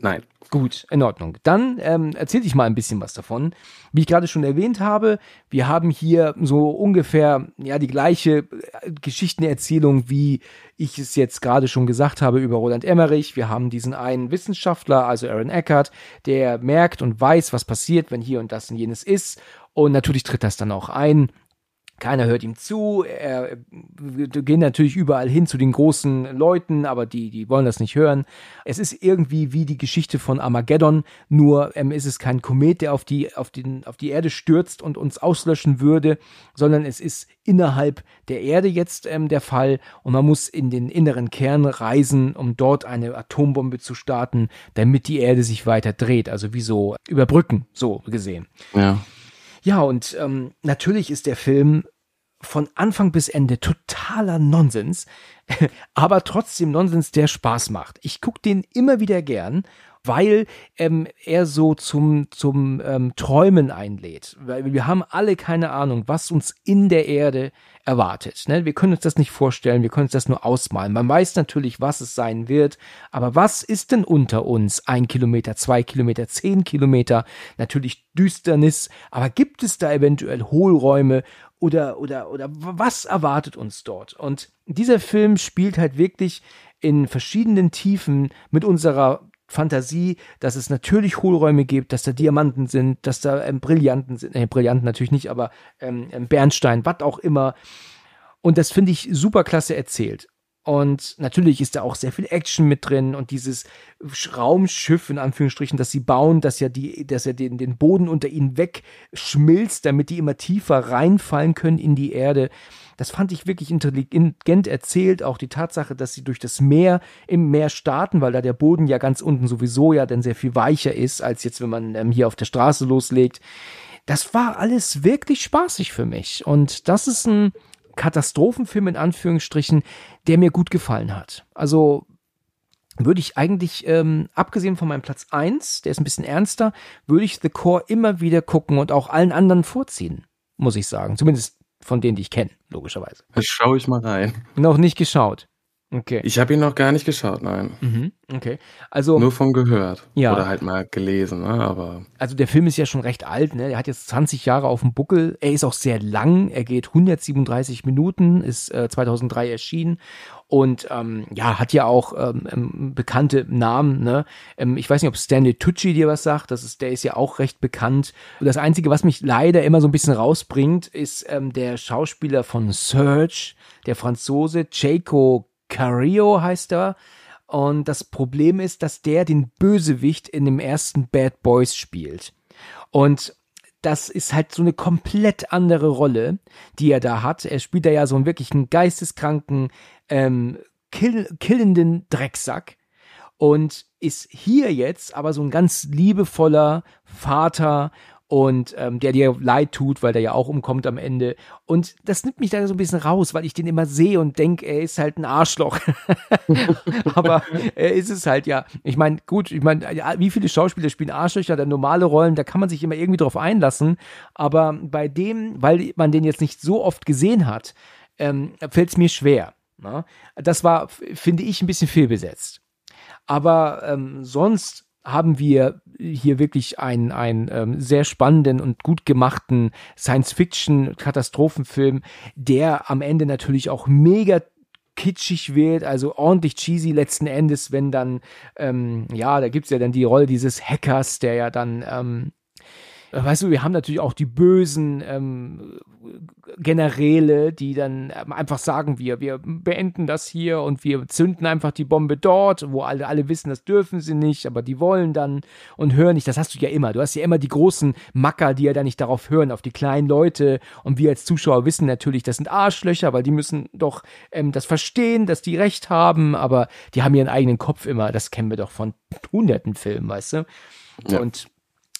Nein. Gut, in Ordnung. Dann ähm, erzähle ich mal ein bisschen was davon. Wie ich gerade schon erwähnt habe, wir haben hier so ungefähr ja die gleiche äh, Geschichtenerzählung, wie ich es jetzt gerade schon gesagt habe über Roland Emmerich. Wir haben diesen einen Wissenschaftler, also Aaron Eckhart, der merkt und weiß, was passiert, wenn hier und das und jenes ist. Und natürlich tritt das dann auch ein. Keiner hört ihm zu. Er, gehen natürlich überall hin zu den großen Leuten, aber die, die wollen das nicht hören. Es ist irgendwie wie die Geschichte von Armageddon, nur ähm, ist es kein Komet, der auf die, auf, den, auf die Erde stürzt und uns auslöschen würde, sondern es ist innerhalb der Erde jetzt ähm, der Fall und man muss in den inneren Kern reisen, um dort eine Atombombe zu starten, damit die Erde sich weiter dreht. Also wie so überbrücken, so gesehen. Ja. Ja, und ähm, natürlich ist der Film von Anfang bis Ende totaler Nonsens, aber trotzdem Nonsens, der Spaß macht. Ich gucke den immer wieder gern weil ähm, er so zum, zum ähm, Träumen einlädt. Weil wir haben alle keine Ahnung, was uns in der Erde erwartet. Ne? Wir können uns das nicht vorstellen, wir können uns das nur ausmalen. Man weiß natürlich, was es sein wird, aber was ist denn unter uns? Ein Kilometer, zwei Kilometer, zehn Kilometer, natürlich Düsternis, aber gibt es da eventuell Hohlräume oder, oder, oder was erwartet uns dort? Und dieser Film spielt halt wirklich in verschiedenen Tiefen mit unserer Fantasie, dass es natürlich Hohlräume gibt, dass da Diamanten sind, dass da ähm, Brillanten sind, äh, Brillanten natürlich nicht, aber ähm, ähm Bernstein, was auch immer. Und das finde ich super klasse erzählt. Und natürlich ist da auch sehr viel Action mit drin und dieses Raumschiff, in Anführungsstrichen, das sie bauen, dass ja die, dass ja den, den Boden unter ihnen wegschmilzt, damit die immer tiefer reinfallen können in die Erde. Das fand ich wirklich intelligent erzählt. Auch die Tatsache, dass sie durch das Meer im Meer starten, weil da der Boden ja ganz unten sowieso ja dann sehr viel weicher ist, als jetzt, wenn man ähm, hier auf der Straße loslegt. Das war alles wirklich spaßig für mich. Und das ist ein Katastrophenfilm in Anführungsstrichen, der mir gut gefallen hat. Also würde ich eigentlich, ähm, abgesehen von meinem Platz eins, der ist ein bisschen ernster, würde ich The Core immer wieder gucken und auch allen anderen vorziehen, muss ich sagen. Zumindest von denen, die ich kenne, logischerweise. Jetzt schaue ich mal rein. Noch nicht geschaut. Okay. Ich habe ihn noch gar nicht geschaut, nein. Mhm. Okay. Also, Nur von gehört. Ja. Oder halt mal gelesen, ne? aber also der Film ist ja schon recht alt, ne? Er hat jetzt 20 Jahre auf dem Buckel. Er ist auch sehr lang. Er geht 137 Minuten, ist äh, 2003 erschienen und ähm, ja, hat ja auch ähm, ähm, bekannte Namen. Ne? Ähm, ich weiß nicht, ob Stanley Tucci dir was sagt. Das ist, der ist ja auch recht bekannt. Und das Einzige, was mich leider immer so ein bisschen rausbringt, ist ähm, der Schauspieler von Search, der Franzose Jaco Carillo heißt er. Und das Problem ist, dass der den Bösewicht in dem ersten Bad Boys spielt. Und das ist halt so eine komplett andere Rolle, die er da hat. Er spielt da ja so einen wirklich einen geisteskranken, ähm, kill, killenden Drecksack und ist hier jetzt aber so ein ganz liebevoller Vater und ähm, der dir leid tut, weil der ja auch umkommt am Ende. Und das nimmt mich da so ein bisschen raus, weil ich den immer sehe und denke, er ist halt ein Arschloch. Aber er ist es halt ja. Ich meine, gut, ich meine, wie viele Schauspieler spielen Arschlöcher, dann normale Rollen, da kann man sich immer irgendwie drauf einlassen. Aber bei dem, weil man den jetzt nicht so oft gesehen hat, ähm, fällt es mir schwer. Ne? Das war, finde ich, ein bisschen fehlbesetzt. Aber ähm, sonst haben wir hier wirklich einen, einen ähm, sehr spannenden und gut gemachten Science-Fiction-Katastrophenfilm, der am Ende natürlich auch mega kitschig wird, also ordentlich cheesy letzten Endes, wenn dann, ähm, ja, da gibt's ja dann die Rolle dieses Hackers, der ja dann, ähm, weißt du, wir haben natürlich auch die bösen ähm, Generäle, die dann ähm, einfach sagen, wir, wir beenden das hier und wir zünden einfach die Bombe dort, wo alle, alle wissen, das dürfen sie nicht, aber die wollen dann und hören nicht. Das hast du ja immer. Du hast ja immer die großen Macker, die ja dann nicht darauf hören, auf die kleinen Leute. Und wir als Zuschauer wissen natürlich, das sind Arschlöcher, weil die müssen doch ähm, das verstehen, dass die Recht haben, aber die haben ihren eigenen Kopf immer. Das kennen wir doch von hunderten Filmen, weißt du? Ja. Und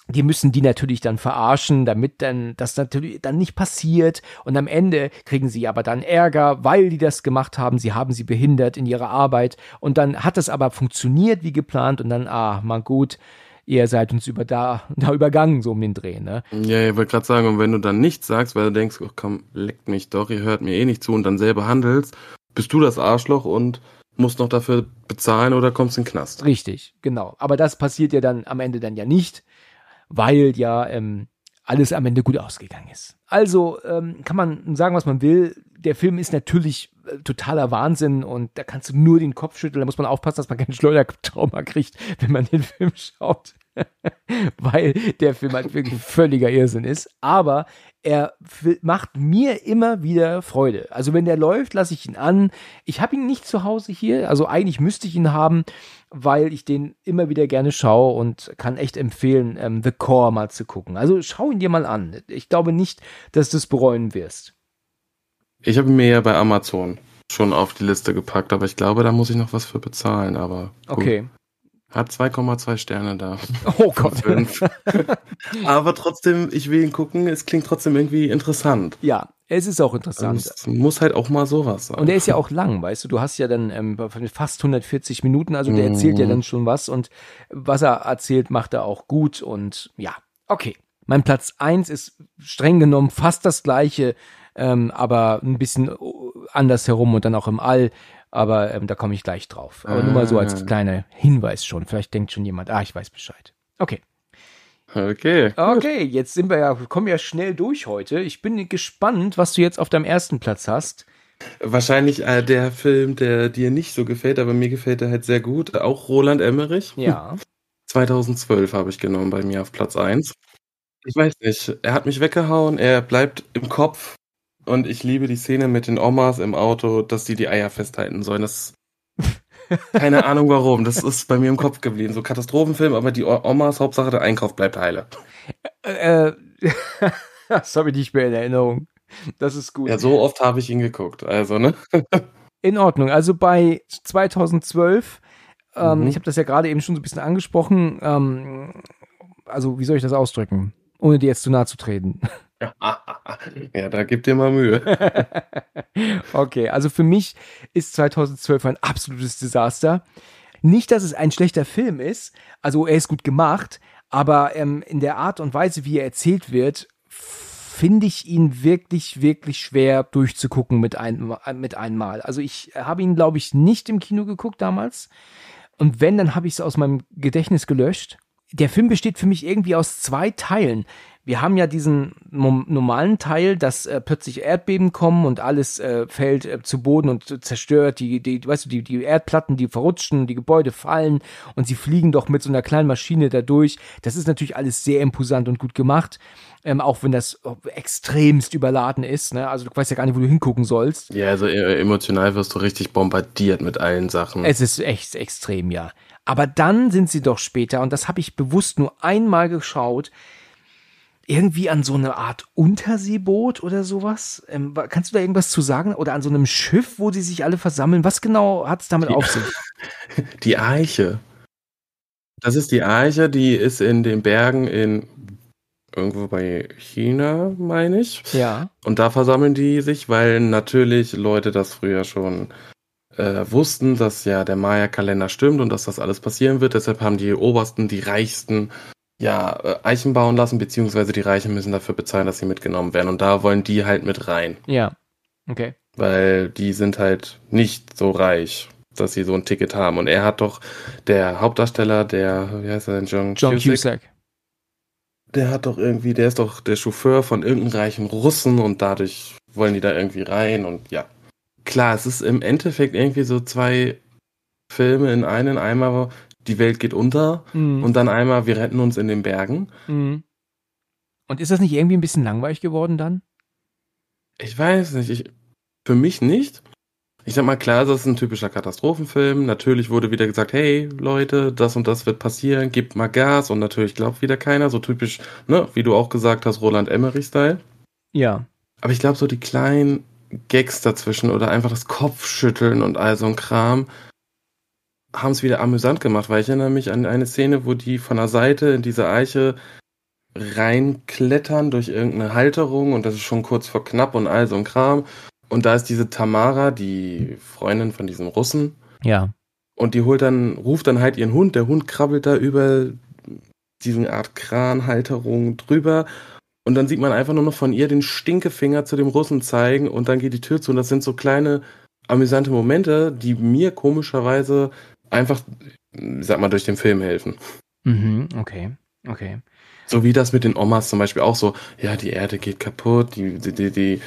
die müssen die natürlich dann verarschen, damit dann das natürlich dann nicht passiert. Und am Ende kriegen sie aber dann Ärger, weil die das gemacht haben. Sie haben sie behindert in ihrer Arbeit. Und dann hat es aber funktioniert wie geplant. Und dann, ah, mal gut, ihr seid uns über da, da übergangen, so um den Dreh, ne? Ja, ich wollte gerade sagen, und wenn du dann nichts sagst, weil du denkst, oh, komm, leckt mich doch, ihr hört mir eh nicht zu und dann selber handelst, bist du das Arschloch und musst noch dafür bezahlen oder kommst in den Knast. Richtig, genau. Aber das passiert ja dann am Ende dann ja nicht, weil ja ähm, alles am Ende gut ausgegangen ist. Also ähm, kann man sagen, was man will. Der Film ist natürlich äh, totaler Wahnsinn und da kannst du nur den Kopf schütteln. Da muss man aufpassen, dass man keinen Schleudertrauma kriegt, wenn man den Film schaut. weil der Film halt wirklich völliger Irrsinn ist. Aber er macht mir immer wieder Freude. Also wenn der läuft, lasse ich ihn an. Ich habe ihn nicht zu Hause hier, also eigentlich müsste ich ihn haben, weil ich den immer wieder gerne schaue und kann echt empfehlen, ähm, The Core mal zu gucken. Also schau ihn dir mal an. Ich glaube nicht, dass du es bereuen wirst. Ich habe ihn mir ja bei Amazon schon auf die Liste gepackt, aber ich glaube, da muss ich noch was für bezahlen, aber gut. Okay. Hat 2,2 Sterne da. Oh Gott. Aber trotzdem, ich will ihn gucken, es klingt trotzdem irgendwie interessant. Ja, es ist auch interessant. es muss halt auch mal sowas sein. Und er ist ja auch lang, weißt du, du hast ja dann ähm, fast 140 Minuten, also der erzählt ja Mhm. dann schon was und was er erzählt, macht er auch gut und ja, okay. Mein Platz eins ist streng genommen fast das gleiche, ähm, aber ein bisschen anders herum und dann auch im All, aber ähm, da komme ich gleich drauf. Aber nur mal so als Ah. kleiner Hinweis schon, vielleicht denkt schon jemand, ah, ich weiß Bescheid. Okay. Okay. Okay, jetzt sind wir ja, kommen ja schnell durch heute. Ich bin gespannt, was du jetzt auf deinem ersten Platz hast. Wahrscheinlich äh, der Film, der dir nicht so gefällt, aber mir gefällt er halt sehr gut. Auch Roland Emmerich. Ja. 2012 habe ich genommen bei mir auf Platz 1. Ich weiß nicht, er hat mich weggehauen, er bleibt im Kopf und ich liebe die Szene mit den Omas im Auto, dass die die Eier festhalten sollen. Das keine Ahnung warum, das ist bei mir im Kopf geblieben. So Katastrophenfilm, aber die Omas, Hauptsache der Einkauf bleibt heile. Äh, das habe ich nicht mehr in Erinnerung. Das ist gut. Ja, so oft habe ich ihn geguckt. Also, ne? In Ordnung. Also bei 2012, ähm, Mhm. ich habe das ja gerade eben schon so ein bisschen angesprochen. Ähm, also wie soll ich das ausdrücken, ohne dir jetzt zu nahe zu treten? ja, da gibt dir mal Mühe. okay, also für mich ist 2012 ein absolutes Desaster. Nicht, dass es ein schlechter Film ist, also er ist gut gemacht, aber ähm, in der Art und Weise, wie er erzählt wird, finde ich ihn wirklich, wirklich schwer durchzugucken mit, ein, mit einmal. Also ich habe ihn, glaube ich, nicht im Kino geguckt damals. Und wenn, dann habe ich es aus meinem Gedächtnis gelöscht. Der Film besteht für mich irgendwie aus zwei Teilen wir haben ja diesen normalen Teil, dass äh, plötzlich Erdbeben kommen und alles äh, fällt äh, zu Boden und zerstört. Die, die, weißt du, die, die Erdplatten, die verrutschen, die Gebäude fallen und sie fliegen doch mit so einer kleinen Maschine da durch. Das ist natürlich alles sehr imposant und gut gemacht. Ähm, auch wenn das extremst überladen ist. Ne? Also du weißt ja gar nicht, wo du hingucken sollst. Ja, also äh, emotional wirst du richtig bombardiert mit allen Sachen. Es ist echt extrem, ja. Aber dann sind sie doch später, und das habe ich bewusst nur einmal geschaut, irgendwie an so eine Art Unterseeboot oder sowas. Ähm, kannst du da irgendwas zu sagen? Oder an so einem Schiff, wo die sich alle versammeln? Was genau hat es damit die, auf sich? Die Eiche. Das ist die Eiche, die ist in den Bergen in irgendwo bei China, meine ich. Ja. Und da versammeln die sich, weil natürlich Leute das früher schon äh, wussten, dass ja der Maya-Kalender stimmt und dass das alles passieren wird. Deshalb haben die Obersten, die Reichsten ja, äh, Eichen bauen lassen, beziehungsweise die Reichen müssen dafür bezahlen, dass sie mitgenommen werden. Und da wollen die halt mit rein. Ja. Okay. Weil die sind halt nicht so reich, dass sie so ein Ticket haben. Und er hat doch, der Hauptdarsteller, der, wie heißt er denn, John, John Cusack, Cusack. Der hat doch irgendwie, der ist doch der Chauffeur von irgendeinem reichen Russen und dadurch wollen die da irgendwie rein und ja. Klar, es ist im Endeffekt irgendwie so zwei Filme in einen. Einmal die Welt geht unter mhm. und dann einmal, wir retten uns in den Bergen. Mhm. Und ist das nicht irgendwie ein bisschen langweilig geworden dann? Ich weiß nicht. Ich, für mich nicht. Ich sag mal, klar, das ist ein typischer Katastrophenfilm. Natürlich wurde wieder gesagt, hey Leute, das und das wird passieren, gebt mal Gas und natürlich glaubt wieder keiner. So typisch, ne, wie du auch gesagt hast, Roland Emmerich-Style. Ja. Aber ich glaube, so die kleinen Gags dazwischen oder einfach das Kopfschütteln und all so ein Kram, haben es wieder amüsant gemacht, weil ich erinnere mich an eine Szene, wo die von der Seite in diese Eiche reinklettern durch irgendeine Halterung und das ist schon kurz vor knapp und all so ein Kram. Und da ist diese Tamara, die Freundin von diesem Russen. Ja. Und die holt dann, ruft dann halt ihren Hund. Der Hund krabbelt da über diese Art Kranhalterung drüber. Und dann sieht man einfach nur noch von ihr den Stinkefinger zu dem Russen zeigen und dann geht die Tür zu. Und das sind so kleine amüsante Momente, die mir komischerweise einfach, sag mal, durch den Film helfen. Mhm, okay, okay. So wie das mit den Omas zum Beispiel auch so, ja, die Erde geht kaputt, die, die, die, die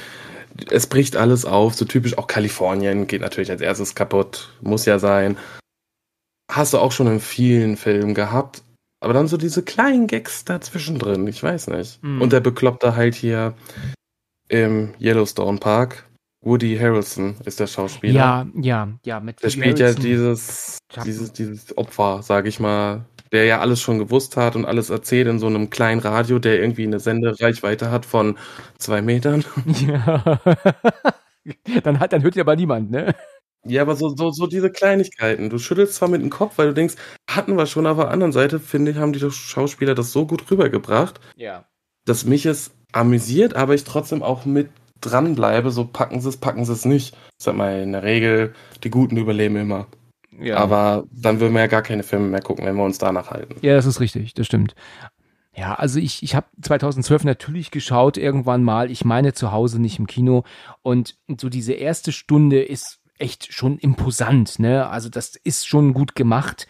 es bricht alles auf, so typisch auch Kalifornien geht natürlich als erstes kaputt, muss ja sein. Hast du auch schon in vielen Filmen gehabt, aber dann so diese kleinen Gags dazwischen drin, ich weiß nicht. Mhm. Und der Bekloppte halt hier im Yellowstone Park, Woody Harrelson ist der Schauspieler. Ja, ja, ja. Mit der spielt Harrelson. ja dieses, dieses, dieses Opfer, sage ich mal, der ja alles schon gewusst hat und alles erzählt in so einem kleinen Radio, der irgendwie eine Sendereichweite hat von zwei Metern. Ja. dann, hat, dann hört ja aber niemand, ne? Ja, aber so, so, so diese Kleinigkeiten. Du schüttelst zwar mit dem Kopf, weil du denkst, hatten wir schon, aber anderen Seite, finde ich, haben die Schauspieler das so gut rübergebracht, ja. dass mich es amüsiert, aber ich trotzdem auch mit dranbleibe, so packen sie es, packen sie es nicht. Ich sag mal, in der Regel, die Guten überleben immer. Ja. Aber dann würden wir ja gar keine Filme mehr gucken, wenn wir uns danach halten. Ja, das ist richtig, das stimmt. Ja, also ich, ich habe 2012 natürlich geschaut, irgendwann mal. Ich meine zu Hause, nicht im Kino. Und so diese erste Stunde ist echt schon imposant, ne? Also das ist schon gut gemacht.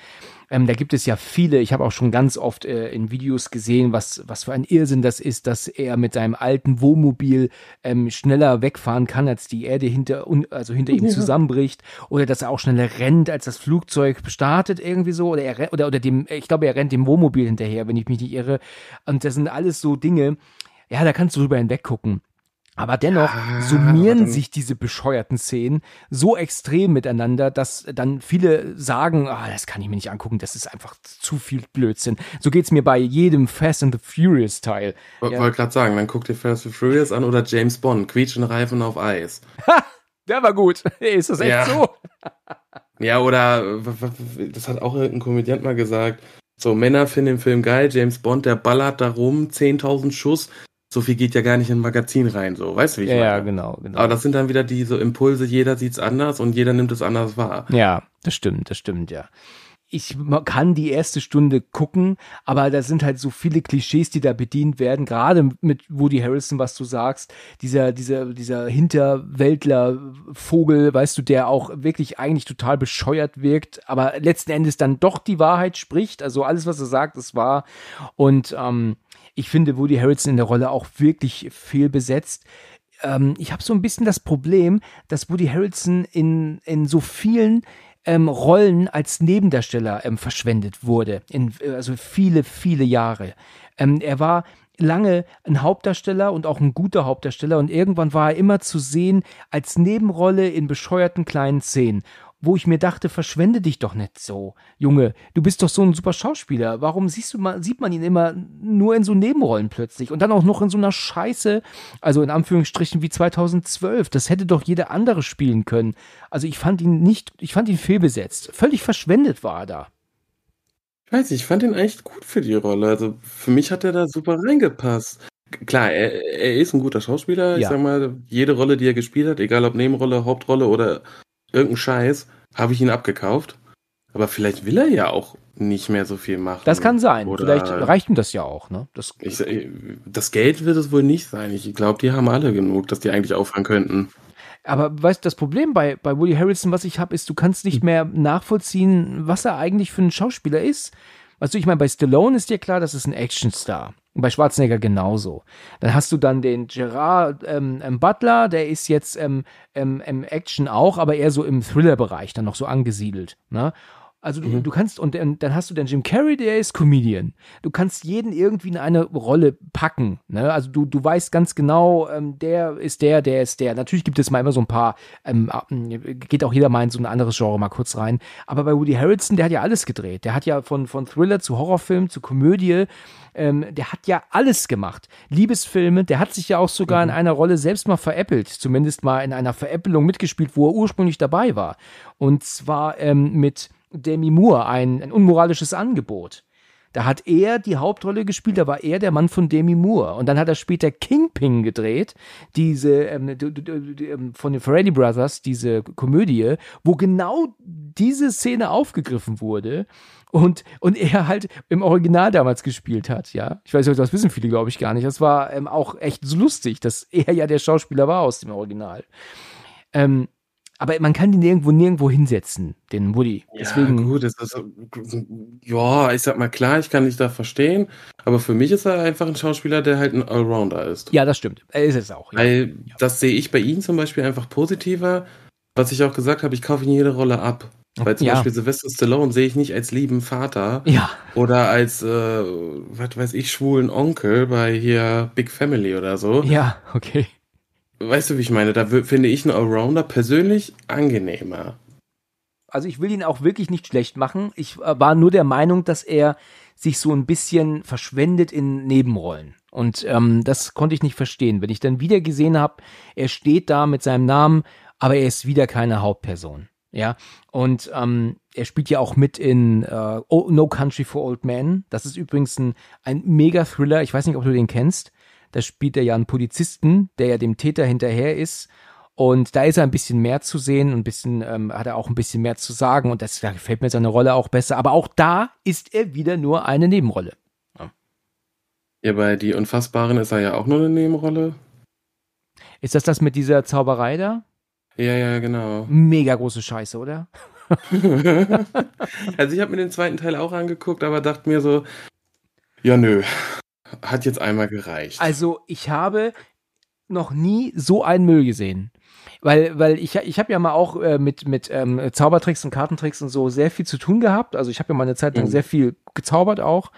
Ähm, da gibt es ja viele, ich habe auch schon ganz oft äh, in Videos gesehen, was, was für ein Irrsinn das ist, dass er mit seinem alten Wohnmobil ähm, schneller wegfahren kann, als die Erde hinter, also hinter ihm zusammenbricht. Oder dass er auch schneller rennt, als das Flugzeug startet, irgendwie so. Oder er oder, oder dem, ich glaube, er rennt dem Wohnmobil hinterher, wenn ich mich nicht irre. Und das sind alles so Dinge, ja, da kannst du drüber hinweggucken. Aber dennoch ja, summieren sich diese bescheuerten Szenen so extrem miteinander, dass dann viele sagen, ah, das kann ich mir nicht angucken, das ist einfach zu viel Blödsinn. So geht's mir bei jedem Fast and the Furious Teil. Ich ja. wollte gerade sagen, dann guck dir Fast and the Furious an oder James Bond, quietschen Reifen auf Eis. Ha, der war gut. Ist das echt ja. so? ja, oder das hat auch irgendein Komödiant mal gesagt. So, Männer finden den Film geil, James Bond, der ballert da rum, 10.000 Schuss, so viel geht ja gar nicht in ein Magazin rein, so, weißt du, wie ich ja, meine? Ja, genau, genau. Aber das sind dann wieder diese Impulse, jeder sieht's anders und jeder nimmt es anders wahr. Ja, das stimmt, das stimmt, ja. ich kann die erste Stunde gucken, aber da sind halt so viele Klischees, die da bedient werden, gerade mit Woody Harrison, was du sagst, dieser, dieser, dieser Hinterwäldler-Vogel, weißt du, der auch wirklich eigentlich total bescheuert wirkt, aber letzten Endes dann doch die Wahrheit spricht, also alles, was er sagt, ist wahr und ähm, ich finde Woody Harrison in der Rolle auch wirklich fehlbesetzt ähm, ich habe so ein bisschen das Problem, dass Woody Harrelson in, in so vielen ähm, Rollen als Nebendarsteller ähm, verschwendet wurde. In, also viele, viele Jahre. Ähm, er war lange ein Hauptdarsteller und auch ein guter Hauptdarsteller und irgendwann war er immer zu sehen als Nebenrolle in bescheuerten kleinen Szenen wo ich mir dachte, verschwende dich doch nicht so. Junge, du bist doch so ein super Schauspieler. Warum siehst du mal, sieht man ihn immer nur in so Nebenrollen plötzlich und dann auch noch in so einer Scheiße, also in Anführungsstrichen wie 2012. Das hätte doch jeder andere spielen können. Also ich fand ihn nicht, ich fand ihn fehlbesetzt. Völlig verschwendet war er da. Ich weiß ich fand ihn echt gut für die Rolle. Also für mich hat er da super reingepasst. Klar, er, er ist ein guter Schauspieler. Ja. Ich sag mal, jede Rolle, die er gespielt hat, egal ob Nebenrolle, Hauptrolle oder irgendein Scheiß, habe ich ihn abgekauft. Aber vielleicht will er ja auch nicht mehr so viel machen. Das kann sein. Oder vielleicht reicht ihm das ja auch. Ne? Das, ich, das Geld wird es wohl nicht sein. Ich glaube, die haben alle genug, dass die eigentlich aufhören könnten. Aber weißt du, das Problem bei, bei Woody Harrelson, was ich habe, ist, du kannst nicht mehr nachvollziehen, was er eigentlich für ein Schauspieler ist. Weißt du, ich meine, bei Stallone ist dir klar, das ist ein Actionstar. Und bei Schwarzenegger genauso. Dann hast du dann den Gerard ähm, ähm, Butler, der ist jetzt ähm, ähm, im Action auch, aber eher so im Thriller-Bereich dann noch so angesiedelt. Ne? Also du, mhm. du kannst, und dann, dann hast du den Jim Carrey, der ist Comedian. Du kannst jeden irgendwie in eine Rolle packen. Ne? Also du, du weißt ganz genau, ähm, der ist der, der ist der. Natürlich gibt es mal immer so ein paar, ähm, äh, geht auch jeder mal in so ein anderes Genre mal kurz rein. Aber bei Woody Harrelson, der hat ja alles gedreht. Der hat ja von, von Thriller zu Horrorfilm zu Komödie, ähm, der hat ja alles gemacht. Liebesfilme, der hat sich ja auch sogar mhm. in einer Rolle selbst mal veräppelt. Zumindest mal in einer Veräppelung mitgespielt, wo er ursprünglich dabei war. Und zwar ähm, mit Demi Moore ein, ein unmoralisches Angebot. Da hat er die Hauptrolle gespielt, da war er der Mann von Demi Moore. Und dann hat er später Kingpin gedreht, diese ähm, ähm, von den Freddy Brothers, diese Komödie, wo genau diese Szene aufgegriffen wurde und, und er halt im Original damals gespielt hat, ja. Ich weiß nicht, das wissen viele, glaube ich, gar nicht. Das war ähm, auch echt so lustig, dass er ja der Schauspieler war aus dem Original. Ähm, aber man kann den irgendwo nirgendwo hinsetzen, den Woody. Deswegen. Ja, gut, das ist, ja, ich sag mal klar, ich kann dich da verstehen, aber für mich ist er einfach ein Schauspieler, der halt ein Allrounder ist. Ja, das stimmt. Er ist es auch. Ja. Weil das sehe ich bei ihm zum Beispiel einfach positiver. Was ich auch gesagt habe, ich kaufe ihn jede Rolle ab. Weil zum ja. Beispiel Sylvester Stallone sehe ich nicht als lieben Vater ja. oder als, äh, was weiß ich, schwulen Onkel bei hier Big Family oder so. Ja, okay. Weißt du, wie ich meine? Da finde ich einen Allrounder persönlich angenehmer. Also ich will ihn auch wirklich nicht schlecht machen. Ich äh, war nur der Meinung, dass er sich so ein bisschen verschwendet in Nebenrollen. Und ähm, das konnte ich nicht verstehen. Wenn ich dann wieder gesehen habe, er steht da mit seinem Namen, aber er ist wieder keine Hauptperson. Ja, und ähm, er spielt ja auch mit in äh, No Country for Old Men. Das ist übrigens ein, ein Mega-Thriller. Ich weiß nicht, ob du den kennst. Da spielt er ja einen Polizisten, der ja dem Täter hinterher ist. Und da ist er ein bisschen mehr zu sehen und ein bisschen, ähm, hat er auch ein bisschen mehr zu sagen und das da gefällt mir seine Rolle auch besser. Aber auch da ist er wieder nur eine Nebenrolle. Ja. ja, bei Die Unfassbaren ist er ja auch nur eine Nebenrolle. Ist das das mit dieser Zauberei da? Ja, ja, genau. Mega große Scheiße, oder? also ich habe mir den zweiten Teil auch angeguckt, aber dachte mir so, ja nö, hat jetzt einmal gereicht. Also ich habe noch nie so einen Müll gesehen. Weil, weil ich, ich habe ja mal auch äh, mit, mit ähm, Zaubertricks und Kartentricks und so sehr viel zu tun gehabt. Also ich habe ja mal eine Zeit lang mhm. sehr viel gezaubert auch.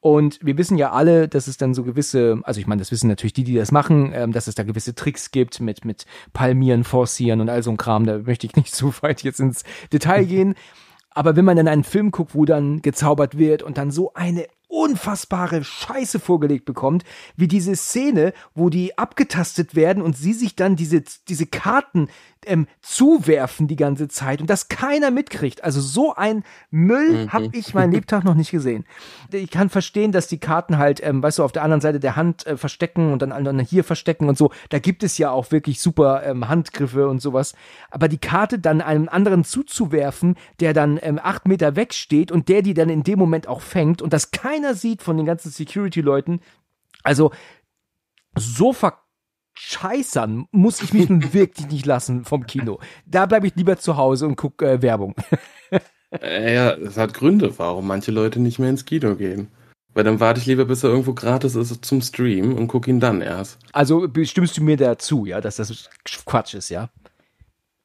Und wir wissen ja alle, dass es dann so gewisse, also ich meine, das wissen natürlich die, die das machen, ähm, dass es da gewisse Tricks gibt mit, mit Palmieren, Forcieren und all so ein Kram. Da möchte ich nicht zu weit jetzt ins Detail gehen. Aber wenn man dann einen Film guckt, wo dann gezaubert wird und dann so eine unfassbare Scheiße vorgelegt bekommt, wie diese Szene, wo die abgetastet werden und sie sich dann diese, diese Karten ähm, zuwerfen die ganze Zeit und das keiner mitkriegt. Also so ein Müll Mhm. habe ich mein Lebtag noch nicht gesehen. Ich kann verstehen, dass die Karten halt, ähm, weißt du, auf der anderen Seite der Hand äh, verstecken und dann, dann hier verstecken und so. Da gibt es ja auch wirklich super ähm, Handgriffe und sowas. Aber die Karte dann einem anderen zuzuwerfen, der dann ähm, acht Meter weg steht und der die dann in dem Moment auch fängt und das keiner sieht von den ganzen Security-Leuten. Also so verscheißern muss ich mich nun wirklich nicht lassen vom Kino. Da bleibe ich lieber zu Hause und gucke äh, Werbung. Äh, Ja, es hat Gründe, warum manche Leute nicht mehr ins Kino gehen. Weil dann warte ich lieber, bis er irgendwo gratis ist zum Stream und gucke ihn dann erst. Also stimmst du mir dazu, ja, dass das Quatsch ist, ja?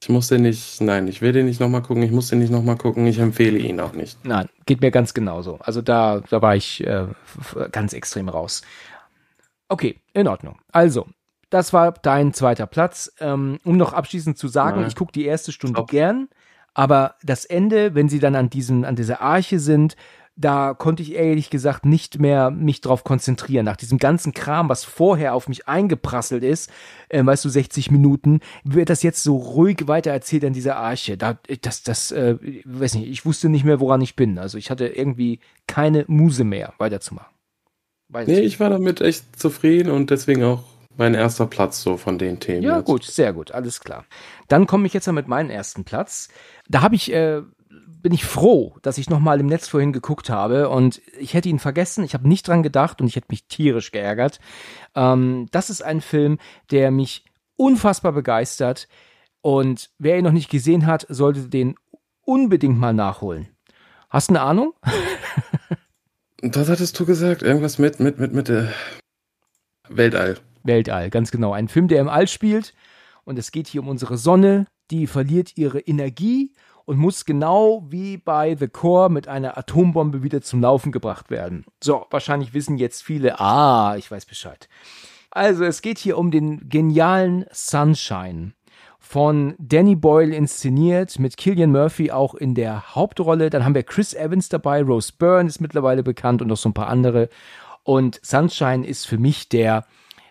Ich muss den nicht, nein, ich will den nicht nochmal gucken, ich muss den nicht nochmal gucken, ich empfehle ihn auch nicht. Nein, geht mir ganz genauso. Also da, da war ich äh, ganz extrem raus. Okay, in Ordnung. Also, das war dein zweiter Platz. Ähm, um noch abschließend zu sagen, Ja. ich gucke die erste Stunde Top. gern, aber das Ende, wenn sie dann an diesem, an dieser Arche sind, da konnte ich ehrlich gesagt nicht mehr mich drauf konzentrieren. Nach diesem ganzen Kram, was vorher auf mich eingeprasselt ist, äh, weißt du, 60 Minuten, wird das jetzt so ruhig weiter erzählt an dieser Arche. Da, das, das, äh, weiß nicht, ich wusste nicht mehr, woran ich bin. Also ich hatte irgendwie keine Muse mehr, weiterzumachen. Weiß Nee, ich war damit echt zufrieden und deswegen auch mein erster Platz so von den Themen. Ja, jetzt. gut, sehr gut, alles klar. Dann komme ich jetzt mal mit meinem ersten Platz. Da habe ich, äh, bin ich froh, dass ich nochmal im Netz vorhin geguckt habe und ich hätte ihn vergessen, ich habe nicht dran gedacht und ich hätte mich tierisch geärgert. Ähm, das ist ein Film, der mich unfassbar begeistert und wer ihn noch nicht gesehen hat, sollte den unbedingt mal nachholen. Hast du eine Ahnung? Was hattest du gesagt? Irgendwas mit, mit, mit, mit äh, Weltall. Weltall, ganz genau. Ein Film, der im All spielt. Und es geht hier um unsere Sonne, die verliert ihre Energie und muss genau wie bei The Core mit einer Atombombe wieder zum Laufen gebracht werden. So, wahrscheinlich wissen jetzt viele, ah, ich weiß Bescheid. Also, es geht hier um den genialen Sunshine. Von Danny Boyle inszeniert, mit Killian Murphy auch in der Hauptrolle. Dann haben wir Chris Evans dabei, Rose Byrne ist mittlerweile bekannt und noch so ein paar andere. Und Sunshine ist für mich der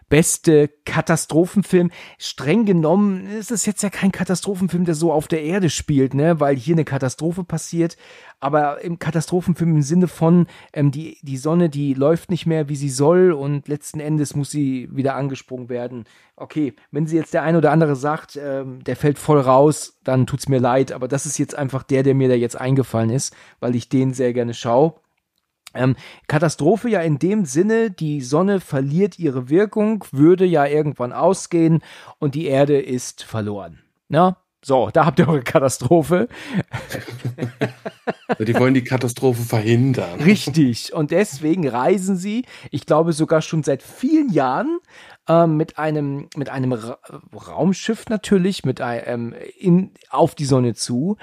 beste Katastrophenfilm. Streng genommen ist es jetzt ja kein Katastrophenfilm, der so auf der Erde spielt, ne, weil hier eine Katastrophe passiert. Aber im Katastrophenfilm im Sinne von, ähm, die, die Sonne, die läuft nicht mehr, wie sie soll und letzten Endes muss sie wieder angesprungen werden. Okay, wenn sie jetzt der ein oder andere sagt, ähm, der fällt voll raus, dann tut's mir leid. Aber das ist jetzt einfach der, der mir da jetzt eingefallen ist, weil ich den sehr gerne schaue. Ähm, Katastrophe ja in dem Sinne, die Sonne verliert ihre Wirkung, würde ja irgendwann ausgehen und die Erde ist verloren. Na, so, da habt ihr eure Katastrophe. Die wollen die Katastrophe verhindern. Richtig. Und deswegen reisen sie, ich glaube sogar schon seit vielen Jahren, ähm, mit einem, mit einem Ra Raumschiff natürlich, mit einem, in, auf die Sonne zu.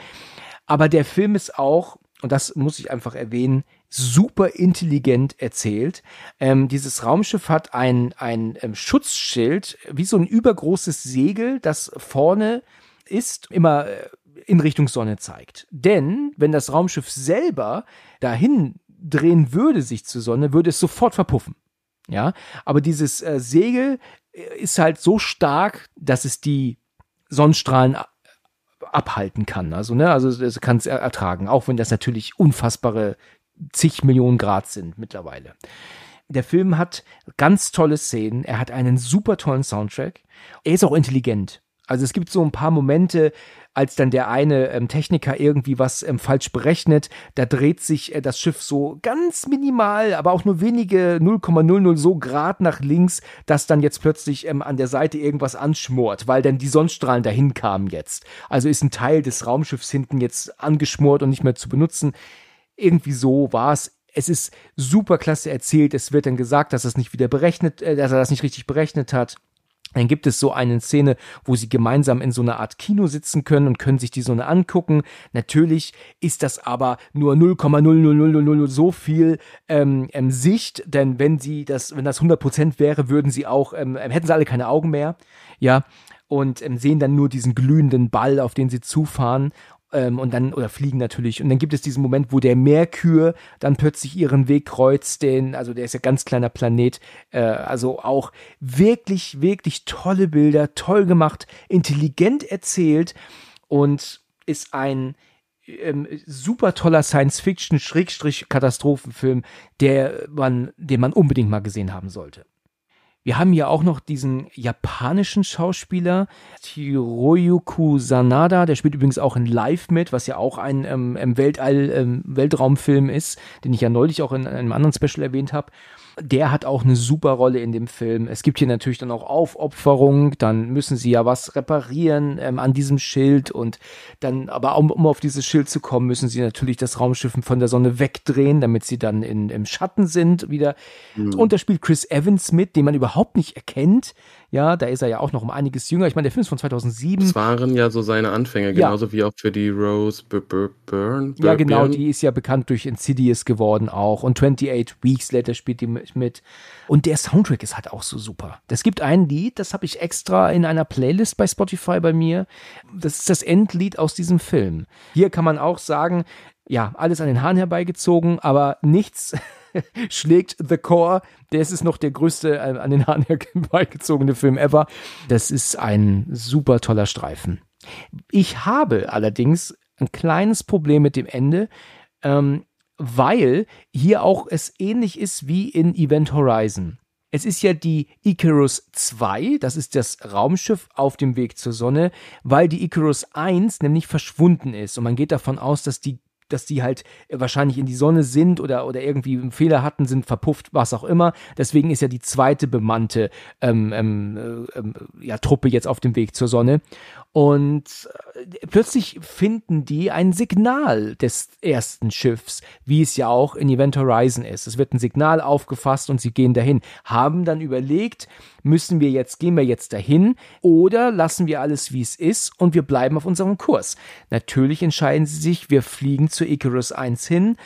Aber der Film ist auch, und das muss ich einfach erwähnen, super intelligent erzählt. Ähm, dieses Raumschiff hat ein, ein ähm, Schutzschild, wie so ein übergroßes Segel, das vorne ist, immer äh, in Richtung Sonne zeigt. Denn wenn das Raumschiff selber dahin drehen würde, sich zur Sonne, würde es sofort verpuffen. Ja, aber dieses äh, Segel äh, ist halt so stark, dass es die Sonnenstrahlen a- abhalten kann. Also, ne, also es kann es er- ertragen, auch wenn das natürlich unfassbare zig Millionen Grad sind mittlerweile. Der Film hat ganz tolle Szenen, er hat einen super tollen Soundtrack, er ist auch intelligent. Also es gibt so ein paar Momente, als dann der eine ähm, Techniker irgendwie was ähm, falsch berechnet, da dreht sich äh, das Schiff so ganz minimal, aber auch nur wenige 0,00 so Grad nach links, dass dann jetzt plötzlich ähm, an der Seite irgendwas anschmort, weil dann die Sonnenstrahlen dahin kamen jetzt. Also ist ein Teil des Raumschiffs hinten jetzt angeschmort und nicht mehr zu benutzen. Irgendwie so war es. Es ist super klasse erzählt. Es wird dann gesagt, dass es nicht wieder berechnet, äh, dass er das nicht richtig berechnet hat. Dann gibt es so eine Szene, wo sie gemeinsam in so einer Art Kino sitzen können und können sich die Sonne angucken. Natürlich ist das aber nur 0,00000 so viel ähm, ähm, Sicht, denn wenn sie das, wenn das 100 Prozent wäre, würden sie auch, ähm, hätten sie alle keine Augen mehr, ja, und ähm, sehen dann nur diesen glühenden Ball, auf den sie zufahren. Ähm, und dann, oder fliegen natürlich. Und dann gibt es diesen Moment, wo der Merkur dann plötzlich ihren Weg kreuzt, den, also der ist ja ganz kleiner Planet, äh, also auch wirklich, wirklich tolle Bilder, toll gemacht, intelligent erzählt und ist ein ähm, super toller Science-Fiction-Katastrophenfilm, der man, den man unbedingt mal gesehen haben sollte. Wir haben ja auch noch diesen japanischen Schauspieler Hiroyuku Sanada, der spielt übrigens auch in Live mit, was ja auch ein ähm, Weltall, ähm, Weltraumfilm ist, den ich ja neulich auch in einem anderen Special erwähnt habe der hat auch eine super Rolle in dem Film. Es gibt hier natürlich dann auch Aufopferung, dann müssen sie ja was reparieren ähm, an diesem Schild und dann, aber um, um auf dieses Schild zu kommen, müssen sie natürlich das Raumschiff von der Sonne wegdrehen, damit sie dann in, im Schatten sind wieder. Mhm. Und da spielt Chris Evans mit, den man überhaupt nicht erkennt. Ja, da ist er ja auch noch um einiges jünger. Ich meine, der Film ist von 2007. Das waren ja so seine Anfänge, genauso ja. wie auch für die Rose Byrne. Ja, genau, die ist ja bekannt durch Insidious geworden auch. Und 28 Weeks Later spielt die mit. Und der Soundtrack ist halt auch so super. Es gibt ein Lied, das habe ich extra in einer Playlist bei Spotify bei mir. Das ist das Endlied aus diesem Film. Hier kann man auch sagen, ja, alles an den Haaren herbeigezogen, aber nichts schlägt The Core. Das ist noch der größte äh, an den Haaren herbeigezogene Film ever. Das ist ein super toller Streifen. Ich habe allerdings ein kleines Problem mit dem Ende, ähm, weil hier auch es ähnlich ist wie in Event Horizon. Es ist ja die Icarus 2, das ist das Raumschiff auf dem Weg zur Sonne, weil die Icarus 1 nämlich verschwunden ist. Und man geht davon aus, dass die dass die halt wahrscheinlich in die Sonne sind oder, oder irgendwie einen Fehler hatten, sind verpufft, was auch immer. Deswegen ist ja die zweite bemannte ähm, ähm, ähm, ja, Truppe jetzt auf dem Weg zur Sonne. Und äh, plötzlich finden die ein Signal des ersten Schiffs, wie es ja auch in Event Horizon ist. Es wird ein Signal aufgefasst und sie gehen dahin. Haben dann überlegt, müssen wir jetzt, gehen wir jetzt dahin oder lassen wir alles wie es ist und wir bleiben auf unserem Kurs. Natürlich entscheiden sie sich, wir fliegen zu Icarus 1 hin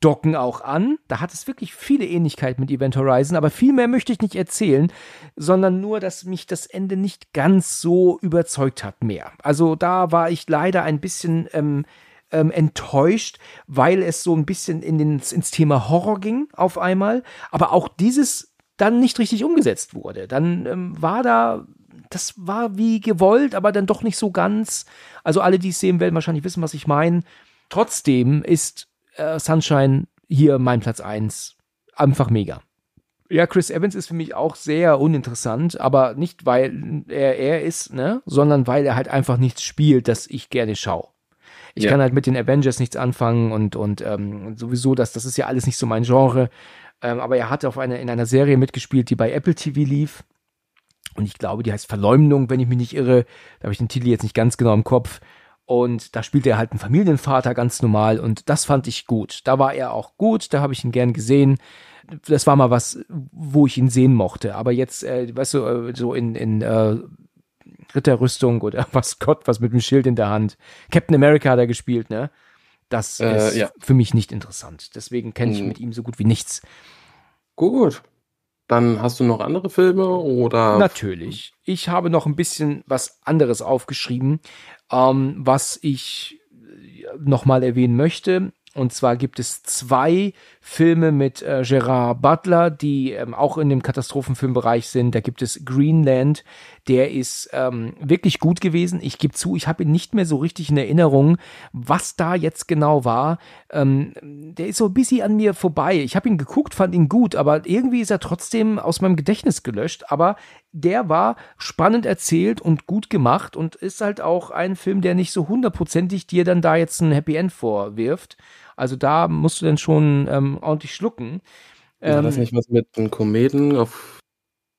docken auch an. Da hat es wirklich viele Ähnlichkeiten mit Event Horizon, aber viel mehr möchte ich nicht erzählen, sondern nur, dass mich das Ende nicht ganz so überzeugt hat mehr. Also da war ich leider ein bisschen ähm, ähm, enttäuscht, weil es so ein bisschen in den, ins Thema Horror ging auf einmal, aber auch dieses dann nicht richtig umgesetzt wurde. Dann ähm, war da das war wie gewollt, aber dann doch nicht so ganz. Also alle, die es sehen werden, wahrscheinlich wissen, was ich meine. Trotzdem ist äh, Sunshine hier mein Platz 1. Einfach mega. Ja, Chris Evans ist für mich auch sehr uninteressant, aber nicht, weil er er ist, ne, sondern weil er halt einfach nichts spielt, das ich gerne schaue. Ich ja. kann halt mit den Avengers nichts anfangen und, und ähm, sowieso, das, das ist ja alles nicht so mein Genre. Ähm, aber er hat auf eine, in einer Serie mitgespielt, die bei Apple TV lief. Und ich glaube, die heißt Verleumdung, wenn ich mich nicht irre. Da habe ich den Titel jetzt nicht ganz genau im Kopf. Und da spielt er halt einen Familienvater ganz normal und das fand ich gut. Da war er auch gut, da habe ich ihn gern gesehen. Das war mal was, wo ich ihn sehen mochte. Aber jetzt, äh, weißt du, äh, so in, in äh, Ritterrüstung oder was Gott, was mit dem Schild in der Hand. Captain America hat er gespielt, ne? Das äh, ist ja. für mich nicht interessant. Deswegen kenne ich hm. mit ihm so gut wie nichts. Gut. Dann hast du noch andere Filme oder? Natürlich. Ich habe noch ein bisschen was anderes aufgeschrieben, ähm, was ich nochmal erwähnen möchte. Und zwar gibt es zwei Filme mit äh, Gerard Butler, die ähm, auch in dem Katastrophenfilmbereich sind. Da gibt es Greenland, der ist ähm, wirklich gut gewesen. Ich gebe zu, ich habe ihn nicht mehr so richtig in Erinnerung, was da jetzt genau war. Ähm, der ist so ein bisschen an mir vorbei. Ich habe ihn geguckt, fand ihn gut, aber irgendwie ist er trotzdem aus meinem Gedächtnis gelöscht. Aber der war spannend erzählt und gut gemacht und ist halt auch ein Film, der nicht so hundertprozentig dir dann da jetzt ein Happy End vorwirft. Also da musst du dann schon ähm, ordentlich schlucken. War das ähm, nicht was mit einem Kometen, auf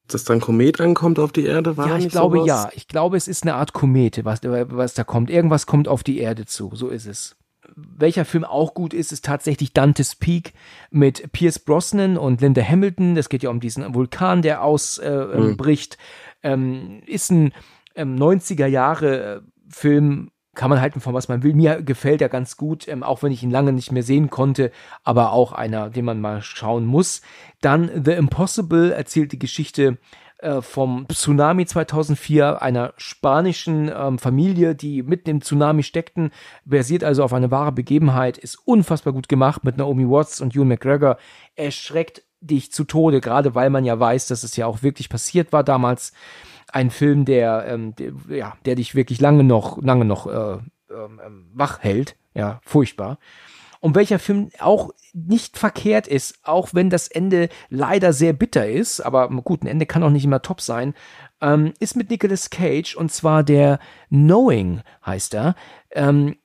dass dann Komet ankommt auf die Erde? War ja, ich glaube sowas? ja. Ich glaube, es ist eine Art Komete, was, was da kommt. Irgendwas kommt auf die Erde zu. So ist es welcher Film auch gut ist, ist tatsächlich Dante's Peak mit Pierce Brosnan und Linda Hamilton. Das geht ja um diesen Vulkan, der ausbricht. Äh, mhm. ähm, ist ein ähm, 90er Jahre äh, Film, kann man halten von was man will. Mir gefällt er ganz gut, ähm, auch wenn ich ihn lange nicht mehr sehen konnte, aber auch einer, den man mal schauen muss. Dann The Impossible erzählt die Geschichte äh, vom Tsunami 2004, einer spanischen ähm, Familie, die mitten im Tsunami steckten, basiert also auf eine wahre Begebenheit, ist unfassbar gut gemacht mit Naomi Watts und Ewan McGregor. Erschreckt dich zu Tode, gerade weil man ja weiß, dass es ja auch wirklich passiert war damals. Ein Film, der, ähm, der ja, der dich wirklich lange noch, lange noch äh, ähm, ähm wach hält. Ja, furchtbar. Und welcher Film auch nicht verkehrt ist, auch wenn das Ende leider sehr bitter ist, aber gut, ein Ende kann auch nicht immer top sein, ähm, ist mit Nicolas Cage und zwar der Knowing heißt er. Ähm,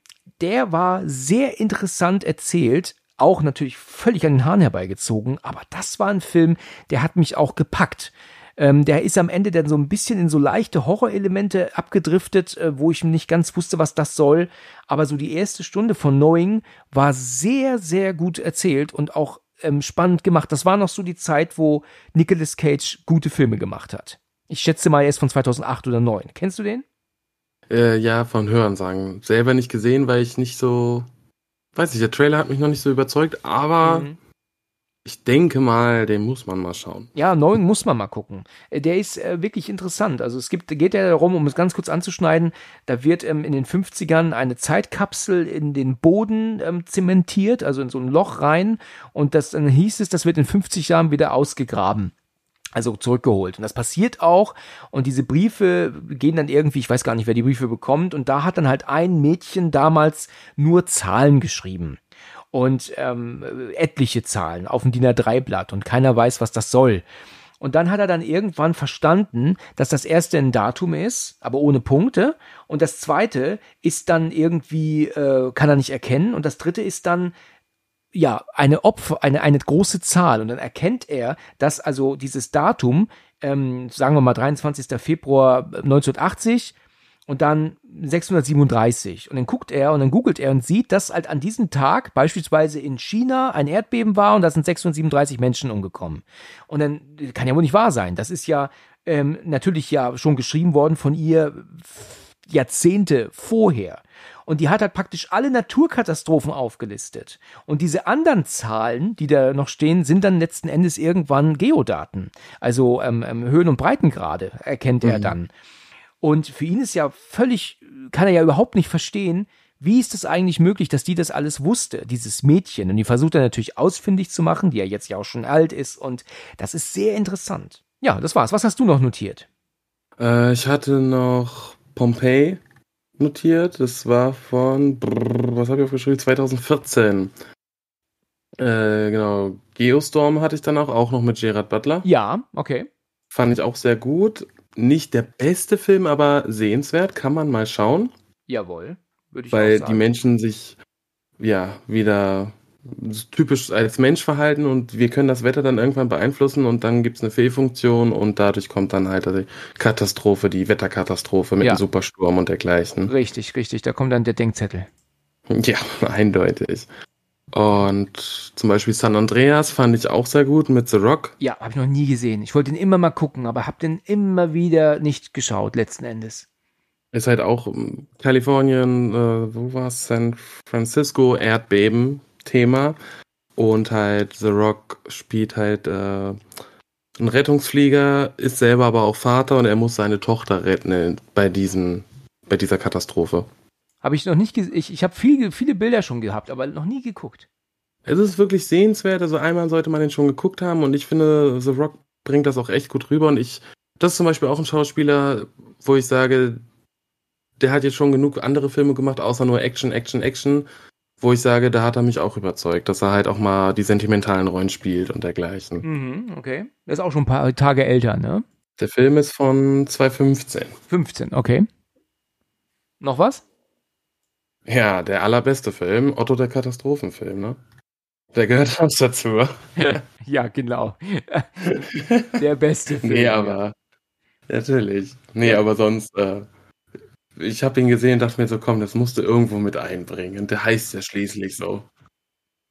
der war sehr interessant erzählt, auch natürlich völlig an den Haaren herbeigezogen, aber das war ein Film, der hat mich auch gepackt. Ähm, der ist am Ende dann so ein bisschen in so leichte Horrorelemente abgedriftet, äh, wo ich nicht ganz wusste, was das soll. Aber so die erste Stunde von Knowing war sehr, sehr gut erzählt und auch ähm, spannend gemacht. Das war noch so die Zeit, wo Nicolas Cage gute Filme gemacht hat. Ich schätze mal, er ist von 2008 oder 2009. Kennst du den? Äh, ja, von Hören sagen. Selber nicht gesehen, weil ich nicht so weiß nicht, der Trailer hat mich noch nicht so überzeugt, aber mhm. Ich denke mal, den muss man mal schauen. Ja, neuen muss man mal gucken. Äh, der ist äh, wirklich interessant. Also es gibt, geht ja darum, um es ganz kurz anzuschneiden, da wird ähm, in den 50ern eine Zeitkapsel in den Boden ähm, zementiert, also in so ein Loch rein. Und das dann hieß es, das wird in 50 Jahren wieder ausgegraben. Also zurückgeholt. Und das passiert auch. Und diese Briefe gehen dann irgendwie, ich weiß gar nicht, wer die Briefe bekommt. Und da hat dann halt ein Mädchen damals nur Zahlen geschrieben und ähm, etliche Zahlen auf dem DIN A3-Blatt und keiner weiß, was das soll. Und dann hat er dann irgendwann verstanden, dass das erste ein Datum ist, aber ohne Punkte. Und das zweite ist dann irgendwie, äh, kann er nicht erkennen. Und das dritte ist dann, ja, eine Opfer, eine, eine große Zahl. Und dann erkennt er, dass also dieses Datum, ähm, sagen wir mal 23. Februar 1980, und dann 637. Und dann guckt er und dann googelt er und sieht, dass halt an diesem Tag beispielsweise in China ein Erdbeben war und da sind 637 Menschen umgekommen. Und dann kann ja wohl nicht wahr sein. Das ist ja ähm, natürlich ja schon geschrieben worden von ihr Jahrzehnte vorher. Und die hat halt praktisch alle Naturkatastrophen aufgelistet. Und diese anderen Zahlen, die da noch stehen, sind dann letzten Endes irgendwann Geodaten. Also ähm, ähm, Höhen- und Breitengrade erkennt er mhm. dann. Und für ihn ist ja völlig, kann er ja überhaupt nicht verstehen, wie ist es eigentlich möglich, dass die das alles wusste, dieses Mädchen? Und die versucht er natürlich ausfindig zu machen, die ja jetzt ja auch schon alt ist. Und das ist sehr interessant. Ja, das war's. Was hast du noch notiert? Äh, ich hatte noch Pompeii notiert. Das war von, was habe ich aufgeschrieben? 2014. Äh, genau. Geostorm hatte ich dann auch, auch noch mit Gerard Butler. Ja, okay. Fand ich auch sehr gut nicht der beste Film, aber sehenswert, kann man mal schauen. Jawohl, würde ich Weil die Menschen sich ja wieder typisch als Mensch verhalten und wir können das Wetter dann irgendwann beeinflussen und dann gibt es eine Fehlfunktion und dadurch kommt dann halt die Katastrophe, die Wetterkatastrophe mit ja. dem Supersturm und dergleichen. Richtig, richtig, da kommt dann der Denkzettel. Ja, eindeutig. Und zum Beispiel San Andreas fand ich auch sehr gut mit The Rock. Ja, habe ich noch nie gesehen. Ich wollte ihn immer mal gucken, aber habe den immer wieder nicht geschaut, letzten Endes. Ist halt auch ähm, Kalifornien, äh, wo war es? San Francisco, Erdbeben, Thema. Und halt The Rock spielt halt äh, ein Rettungsflieger, ist selber aber auch Vater und er muss seine Tochter retten bei, diesen, bei dieser Katastrophe. Habe ich noch nicht gesehen. Ich, ich habe viel, viele Bilder schon gehabt, aber noch nie geguckt. Es ist wirklich sehenswert. Also einmal sollte man den schon geguckt haben und ich finde, The Rock bringt das auch echt gut rüber. Und ich, das ist zum Beispiel auch ein Schauspieler, wo ich sage, der hat jetzt schon genug andere Filme gemacht, außer nur Action, Action, Action, wo ich sage, da hat er mich auch überzeugt, dass er halt auch mal die sentimentalen Rollen spielt und dergleichen. Mhm, okay. Der ist auch schon ein paar Tage älter, ne? Der Film ist von 2015. 15, okay. Noch was? Ja, der allerbeste Film, Otto der Katastrophenfilm, ne? Der gehört auch dazu. ja, genau. der beste Film. Nee, aber. Natürlich. Nee, ja. aber sonst, äh, ich habe ihn gesehen und dachte mir so, komm, das musst du irgendwo mit einbringen. Der heißt ja schließlich so.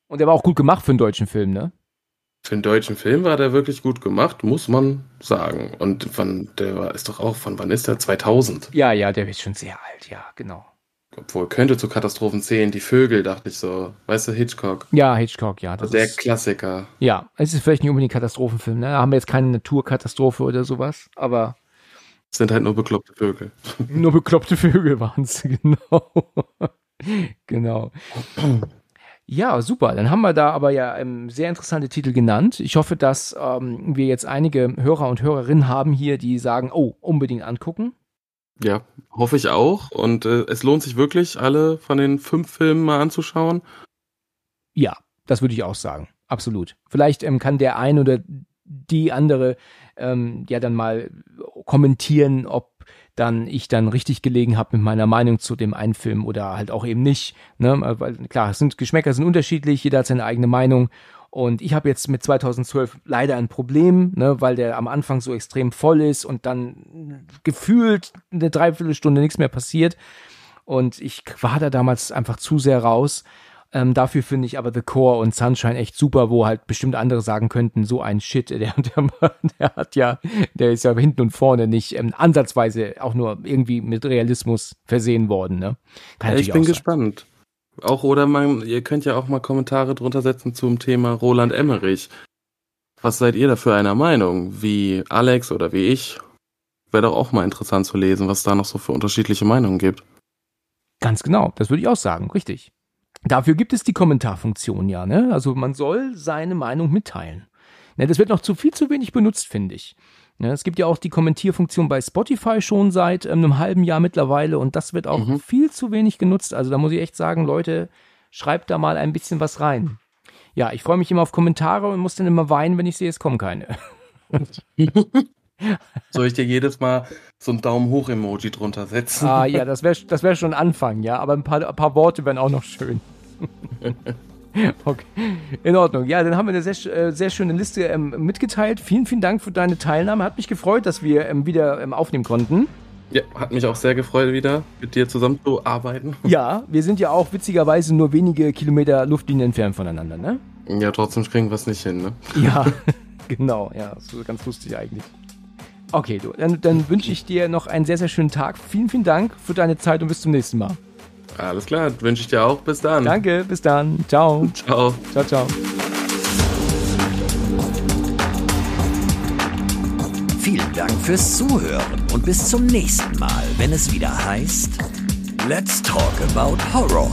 Und der war auch gut gemacht für einen deutschen Film, ne? Für einen deutschen Film war der wirklich gut gemacht, muss man sagen. Und von, der war, ist doch auch, von wann ist der? 2000. Ja, ja, der ist schon sehr alt, ja, genau. Obwohl könnte zu Katastrophen zählen, die Vögel, dachte ich so. Weißt du, Hitchcock. Ja, Hitchcock, ja. Das der ist, Klassiker. Ja, es ist vielleicht nicht unbedingt ein Katastrophenfilm, ne? Da haben wir jetzt keine Naturkatastrophe oder sowas, aber. Es sind halt nur bekloppte Vögel. nur bekloppte Vögel waren es, genau. genau. Ja, super. Dann haben wir da aber ja ähm, sehr interessante Titel genannt. Ich hoffe, dass ähm, wir jetzt einige Hörer und Hörerinnen haben hier, die sagen, oh, unbedingt angucken. Ja, hoffe ich auch. Und äh, es lohnt sich wirklich, alle von den fünf Filmen mal anzuschauen. Ja, das würde ich auch sagen. Absolut. Vielleicht ähm, kann der ein oder die andere ähm, ja dann mal kommentieren, ob dann ich dann richtig gelegen habe mit meiner Meinung zu dem einen Film oder halt auch eben nicht. Ne? Weil klar, es sind Geschmäcker sind unterschiedlich, jeder hat seine eigene Meinung und ich habe jetzt mit 2012 leider ein Problem, ne, weil der am Anfang so extrem voll ist und dann gefühlt eine Dreiviertelstunde nichts mehr passiert. Und ich war da damals einfach zu sehr raus. Ähm, dafür finde ich aber The Core und Sunshine echt super, wo halt bestimmt andere sagen könnten, so ein Shit, der, der, der hat ja, der ist ja hinten und vorne nicht ähm, ansatzweise auch nur irgendwie mit Realismus versehen worden. Ne? Ja, ich bin gespannt. Auch oder man, ihr könnt ja auch mal Kommentare drunter setzen zum Thema Roland Emmerich. Was seid ihr da für einer Meinung? Wie Alex oder wie ich? Wäre doch auch mal interessant zu lesen, was da noch so für unterschiedliche Meinungen gibt. Ganz genau, das würde ich auch sagen, richtig. Dafür gibt es die Kommentarfunktion ja, ne? Also man soll seine Meinung mitteilen. Ne, das wird noch zu viel zu wenig benutzt, finde ich. Ja, es gibt ja auch die Kommentierfunktion bei Spotify schon seit ähm, einem halben Jahr mittlerweile und das wird auch mhm. viel zu wenig genutzt. Also da muss ich echt sagen, Leute, schreibt da mal ein bisschen was rein. Ja, ich freue mich immer auf Kommentare und muss dann immer weinen, wenn ich sehe, es kommen keine. Soll ich dir jedes Mal so ein Daumen hoch Emoji drunter setzen? Ah ja, das wäre das wär schon ein Anfang, ja, aber ein paar, ein paar Worte wären auch noch schön. Okay, in Ordnung. Ja, dann haben wir eine sehr, äh, sehr schöne Liste ähm, mitgeteilt. Vielen, vielen Dank für deine Teilnahme. Hat mich gefreut, dass wir ähm, wieder ähm, aufnehmen konnten. Ja, hat mich auch sehr gefreut, wieder mit dir zusammen zu arbeiten. Ja, wir sind ja auch witzigerweise nur wenige Kilometer Luftlinie entfernt voneinander, ne? Ja, trotzdem kriegen wir es nicht hin, ne? Ja, genau. Ja, das ist ganz lustig eigentlich. Okay, du, dann, dann wünsche ich dir noch einen sehr, sehr schönen Tag. Vielen, vielen Dank für deine Zeit und bis zum nächsten Mal. Alles klar, wünsche ich dir auch. Bis dann. Danke, bis dann. Ciao. Ciao. Ciao, ciao. Vielen Dank fürs Zuhören und bis zum nächsten Mal, wenn es wieder heißt Let's Talk About Horror.